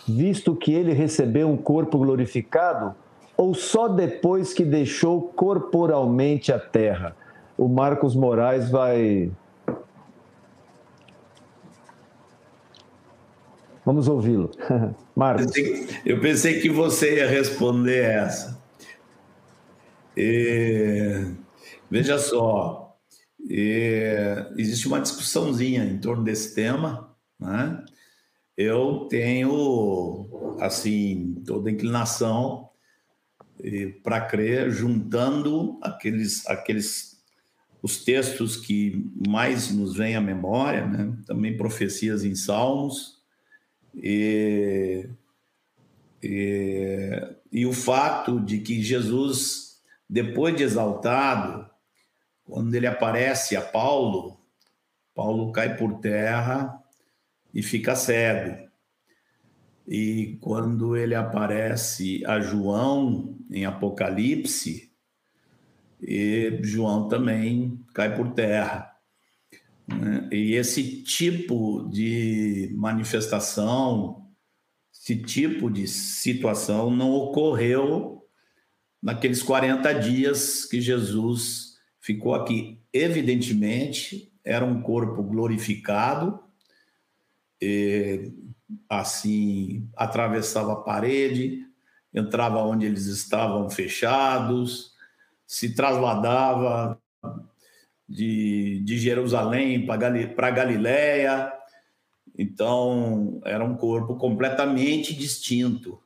visto que ele recebeu um corpo glorificado, ou só depois que deixou corporalmente a terra? O Marcos Moraes vai Vamos ouvi-lo. Marcos. Eu pensei que você ia responder essa. Veja só, existe uma discussãozinha em torno desse tema. Né? Eu tenho, assim, toda a inclinação para crer, juntando aqueles, aqueles os textos que mais nos vêm à memória, né? também profecias em Salmos, e, e, e o fato de que Jesus, depois de exaltado, quando ele aparece a Paulo, Paulo cai por terra e fica cego. E quando ele aparece a João em Apocalipse, e João também cai por terra. Né? E esse tipo de manifestação, esse tipo de situação não ocorreu naqueles 40 dias que Jesus ficou aqui. Evidentemente, era um corpo glorificado, assim, atravessava a parede, entrava onde eles estavam fechados, se trasladava de, de Jerusalém para Galiléia. Então, era um corpo completamente distinto.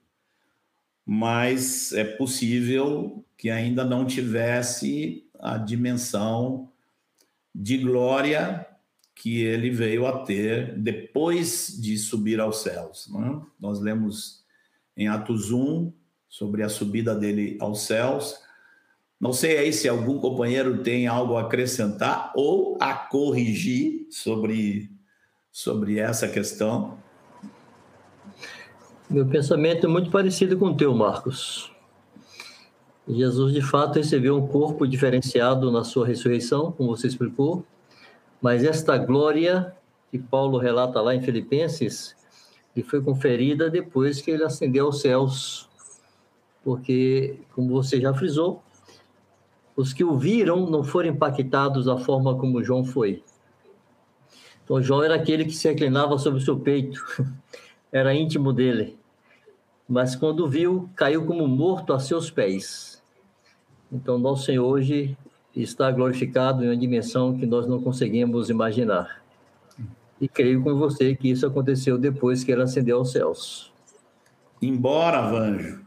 Mas é possível que ainda não tivesse a dimensão de glória que ele veio a ter depois de subir aos céus. Né? Nós lemos em Atos 1 sobre a subida dele aos céus, não sei aí se algum companheiro tem algo a acrescentar ou a corrigir sobre, sobre essa questão. Meu pensamento é muito parecido com o teu, Marcos. Jesus, de fato, recebeu um corpo diferenciado na sua ressurreição, como você explicou, mas esta glória que Paulo relata lá em Filipenses, lhe foi conferida depois que ele ascendeu aos céus, porque, como você já frisou, os que o viram não foram impactados da forma como João foi. Então, João era aquele que se reclinava sobre o seu peito, era íntimo dele. Mas quando viu, caiu como morto a seus pés. Então, nosso Senhor hoje está glorificado em uma dimensão que nós não conseguimos imaginar. E creio com você que isso aconteceu depois que ele ascendeu aos céus. Embora, Vanjo,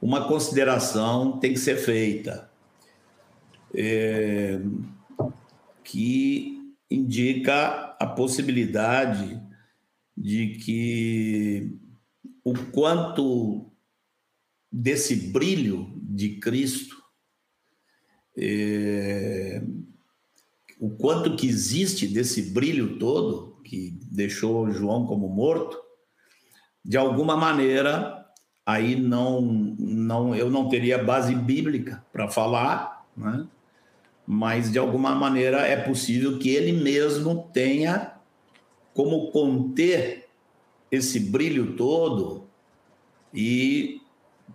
uma consideração tem que ser feita, é, que indica a possibilidade de que o quanto desse brilho de Cristo, é, o quanto que existe desse brilho todo que deixou João como morto, de alguma maneira aí não, não eu não teria base bíblica para falar, né? mas de alguma maneira é possível que ele mesmo tenha como conter esse brilho todo e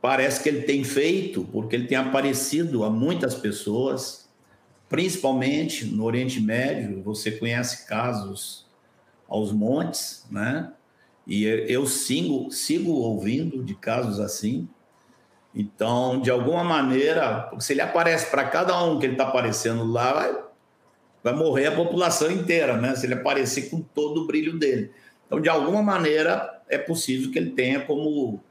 parece que ele tem feito, porque ele tem aparecido a muitas pessoas, principalmente no Oriente Médio. Você conhece casos aos montes, né? E eu sigo, sigo ouvindo de casos assim. Então, de alguma maneira, se ele aparece para cada um que ele está aparecendo lá, vai, vai morrer a população inteira, né? Se ele aparecer com todo o brilho dele. Então, de alguma maneira, é possível que ele tenha como,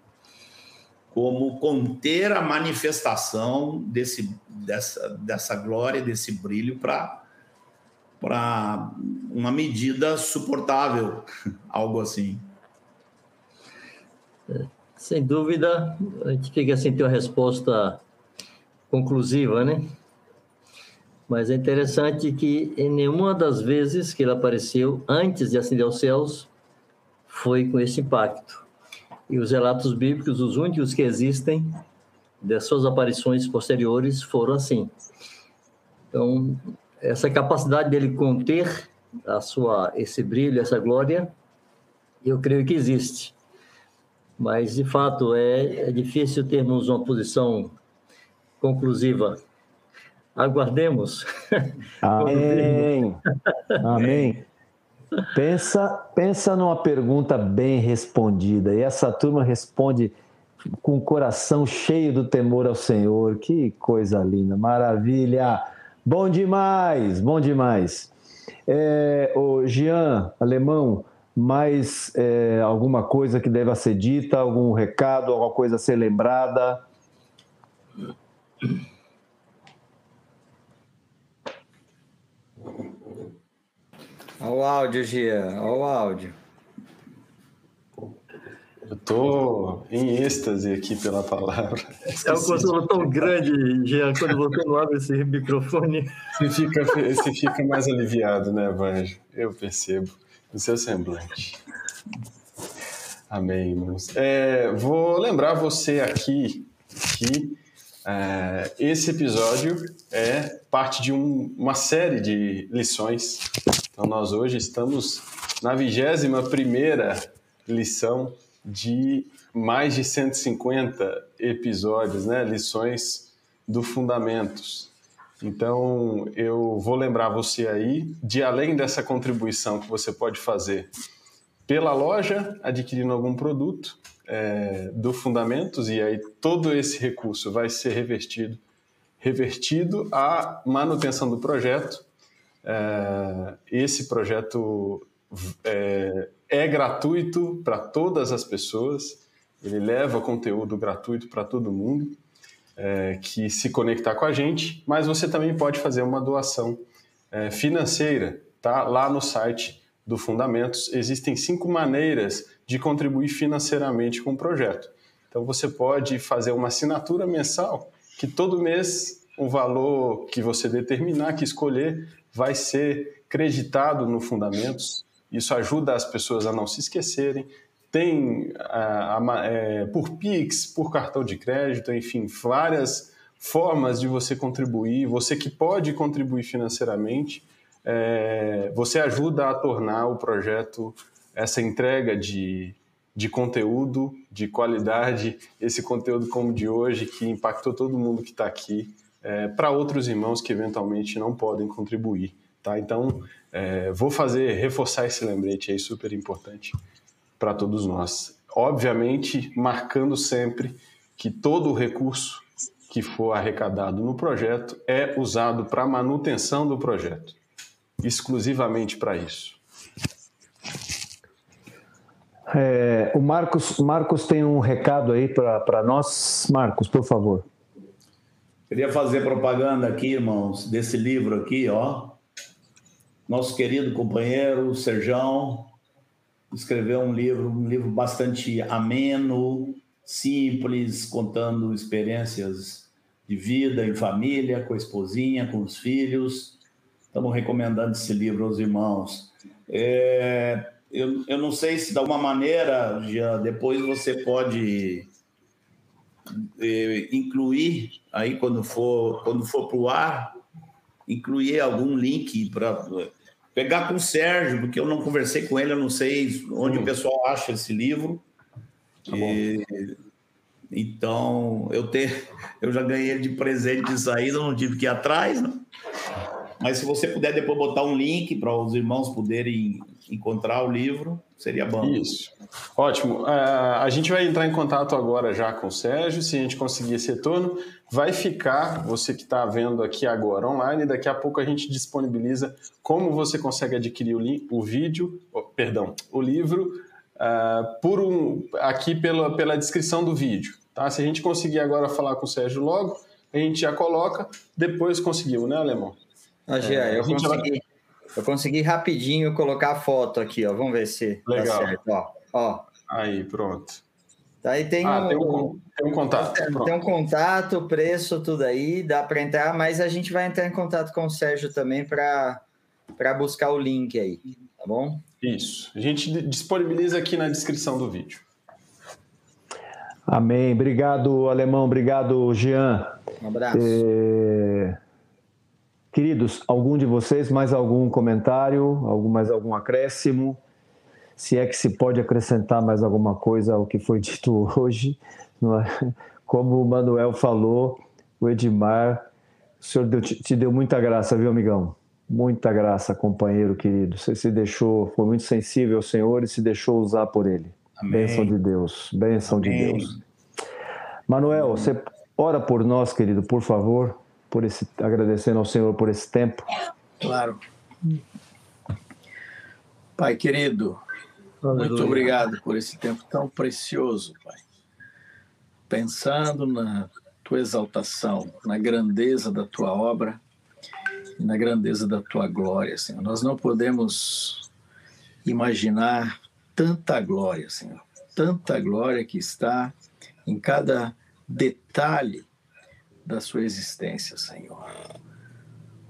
como conter a manifestação desse, dessa, dessa glória, desse brilho para uma medida suportável, algo assim. Sem dúvida, a gente fica sem ter uma resposta conclusiva, né? Mas é interessante que em nenhuma das vezes que ele apareceu antes de ascender aos céus, foi com esse impacto. E os relatos bíblicos, os únicos que existem das suas aparições posteriores, foram assim. Então, essa capacidade dele conter a sua esse brilho, essa glória, eu creio que existe. Mas, de fato, é, é difícil termos uma posição conclusiva. Aguardemos. Amém. Amém. Pensa, pensa numa pergunta bem respondida. E essa turma responde com o coração cheio do temor ao Senhor. Que coisa linda, maravilha. Bom demais, bom demais. É, o Jean, alemão, mais é, alguma coisa que deva ser dita, algum recado, alguma coisa a ser lembrada? Olha o áudio, Gia, olha o áudio. Eu tô em êxtase aqui pela palavra. É um consolo tão grande, Jean, quando você não abre esse microfone. Você fica, você fica mais aliviado, né, Vanjo? Eu percebo no seu semblante. Amém, irmãos. É, vou lembrar você aqui que é, esse episódio é parte de um, uma série de lições então, nós hoje estamos na 21 lição de mais de 150 episódios, né? lições do Fundamentos. Então, eu vou lembrar você aí de além dessa contribuição que você pode fazer pela loja, adquirindo algum produto é, do Fundamentos, e aí todo esse recurso vai ser revertido, revertido à manutenção do projeto é, esse projeto é, é gratuito para todas as pessoas, ele leva conteúdo gratuito para todo mundo é, que se conectar com a gente, mas você também pode fazer uma doação é, financeira, tá? Lá no site do Fundamentos existem cinco maneiras de contribuir financeiramente com o projeto. Então você pode fazer uma assinatura mensal que todo mês o valor que você determinar, que escolher, vai ser creditado no Fundamentos. Isso ajuda as pessoas a não se esquecerem. Tem a, a, é, por Pix, por cartão de crédito, enfim, várias formas de você contribuir. Você que pode contribuir financeiramente, é, você ajuda a tornar o projeto essa entrega de, de conteúdo, de qualidade, esse conteúdo como de hoje, que impactou todo mundo que está aqui, é, para outros irmãos que eventualmente não podem contribuir. Tá? Então, é, vou fazer, reforçar esse lembrete aí super importante para todos nós. Obviamente, marcando sempre que todo o recurso que for arrecadado no projeto é usado para manutenção do projeto, exclusivamente para isso. É, o Marcos, Marcos tem um recado aí para nós. Marcos, por favor. Queria fazer propaganda aqui, irmãos, desse livro aqui, ó. Nosso querido companheiro Serjão escreveu um livro, um livro bastante ameno, simples, contando experiências de vida em família, com a esposinha, com os filhos. Estamos recomendando esse livro aos irmãos. É, eu, eu não sei se de alguma maneira, já depois você pode é, incluir aí quando for quando for para o ar, incluir algum link para pegar com o Sérgio, porque eu não conversei com ele, eu não sei onde hum. o pessoal acha esse livro. Tá e, então, eu, ter, eu já ganhei ele de presente de saída, não tive que ir atrás, né? Mas se você puder depois botar um link para os irmãos poderem encontrar o livro, seria bom. Isso. Ótimo. Uh, a gente vai entrar em contato agora já com o Sérgio, se a gente conseguir esse retorno. Vai ficar, você que está vendo aqui agora online, daqui a pouco a gente disponibiliza como você consegue adquirir o, o vídeo, oh, perdão, o livro, uh, por um, aqui pela, pela descrição do vídeo. Tá? Se a gente conseguir agora falar com o Sérgio logo, a gente já coloca, depois conseguiu, né, Alemão? Ah, é, eu consegui. Eu consegui rapidinho colocar a foto aqui, ó. Vamos ver se Legal. tá certo. Ó, ó. Aí, pronto. Aí tem, ah, um, tem, um, tem um contato. Tem, tem um contato, preço, tudo aí, dá para entrar, mas a gente vai entrar em contato com o Sérgio também para buscar o link aí, tá bom? Isso. A gente disponibiliza aqui na descrição do vídeo. Amém. Obrigado, Alemão. Obrigado, Jean. Um abraço. É... Queridos, algum de vocês, mais algum comentário, algum, mais algum acréscimo? Se é que se pode acrescentar mais alguma coisa ao que foi dito hoje. É? Como o Manuel falou, o Edmar, o senhor deu, te deu muita graça, viu, amigão? Muita graça, companheiro querido. Você se deixou, foi muito sensível ao Senhor e se deixou usar por Ele. Amém. Bênção de Deus, bênção Amém. de Deus. Manuel, você ora por nós, querido, por favor por esse, agradecendo ao Senhor por esse tempo. Claro. Pai querido, Aleluia. muito obrigado por esse tempo tão precioso, Pai. Pensando na tua exaltação, na grandeza da tua obra e na grandeza da tua glória, Senhor. Nós não podemos imaginar tanta glória, Senhor. Tanta glória que está em cada detalhe da sua existência, Senhor.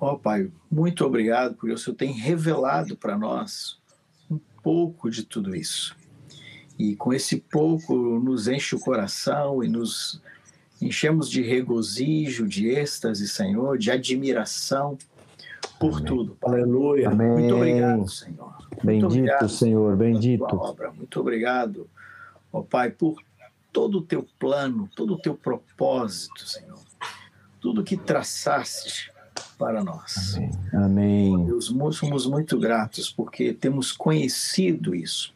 Ó oh, Pai, muito obrigado porque o Senhor tem revelado para nós um pouco de tudo isso. E com esse pouco nos enche o coração e nos enchemos de regozijo, de êxtase, Senhor, de admiração por Amém. tudo. Pai. Aleluia. Amém. Muito obrigado, Senhor. Muito bendito, obrigado, Senhor, bendito. Obra. Muito obrigado, ó Pai, por todo o teu plano, todo o teu propósito, Senhor tudo que traçaste para nós. Amém. Amém. Deus, somos muito gratos porque temos conhecido isso.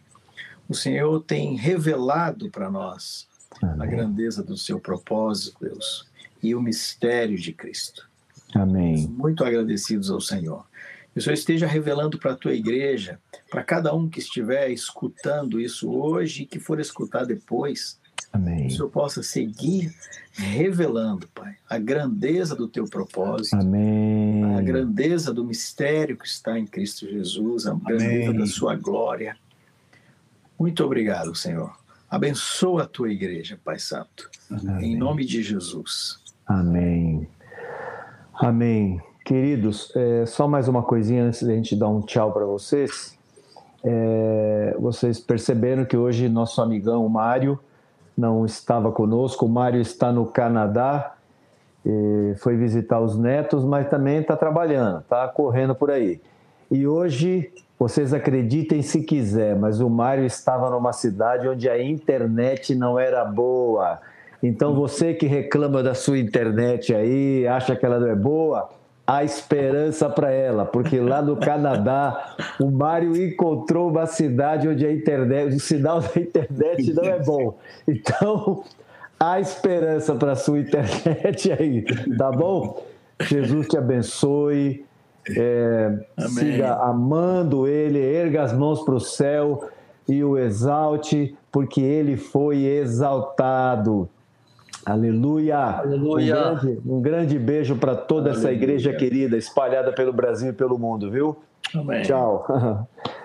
O Senhor tem revelado para nós Amém. a grandeza do seu propósito, Deus, e o mistério de Cristo. Amém. Muito agradecidos ao Senhor. Que o Senhor esteja revelando para a tua igreja, para cada um que estiver escutando isso hoje e que for escutar depois, Amém. Que o Senhor possa seguir revelando, Pai, a grandeza do teu propósito, Amém. a grandeza do mistério que está em Cristo Jesus, a grandeza Amém. da sua glória. Muito obrigado, Senhor. Abençoa a tua igreja, Pai Santo, Amém. em nome de Jesus. Amém. Amém. Queridos, é, só mais uma coisinha antes da gente dar um tchau para vocês. É, vocês perceberam que hoje nosso amigão Mário não estava conosco. O Mário está no Canadá, foi visitar os netos, mas também está trabalhando, está correndo por aí. E hoje, vocês acreditem se quiser, mas o Mário estava numa cidade onde a internet não era boa. Então, você que reclama da sua internet aí, acha que ela não é boa, a esperança para ela, porque lá no Canadá o Mário encontrou uma cidade onde a internet, o sinal da internet não é bom. Então há esperança para sua internet aí, tá bom? Jesus te abençoe. É, siga amando ele, erga as mãos para o céu e o exalte, porque ele foi exaltado. Aleluia! Aleluia. Um, grande, um grande beijo para toda Aleluia. essa igreja querida, espalhada pelo Brasil e pelo mundo, viu? Amém. Tchau.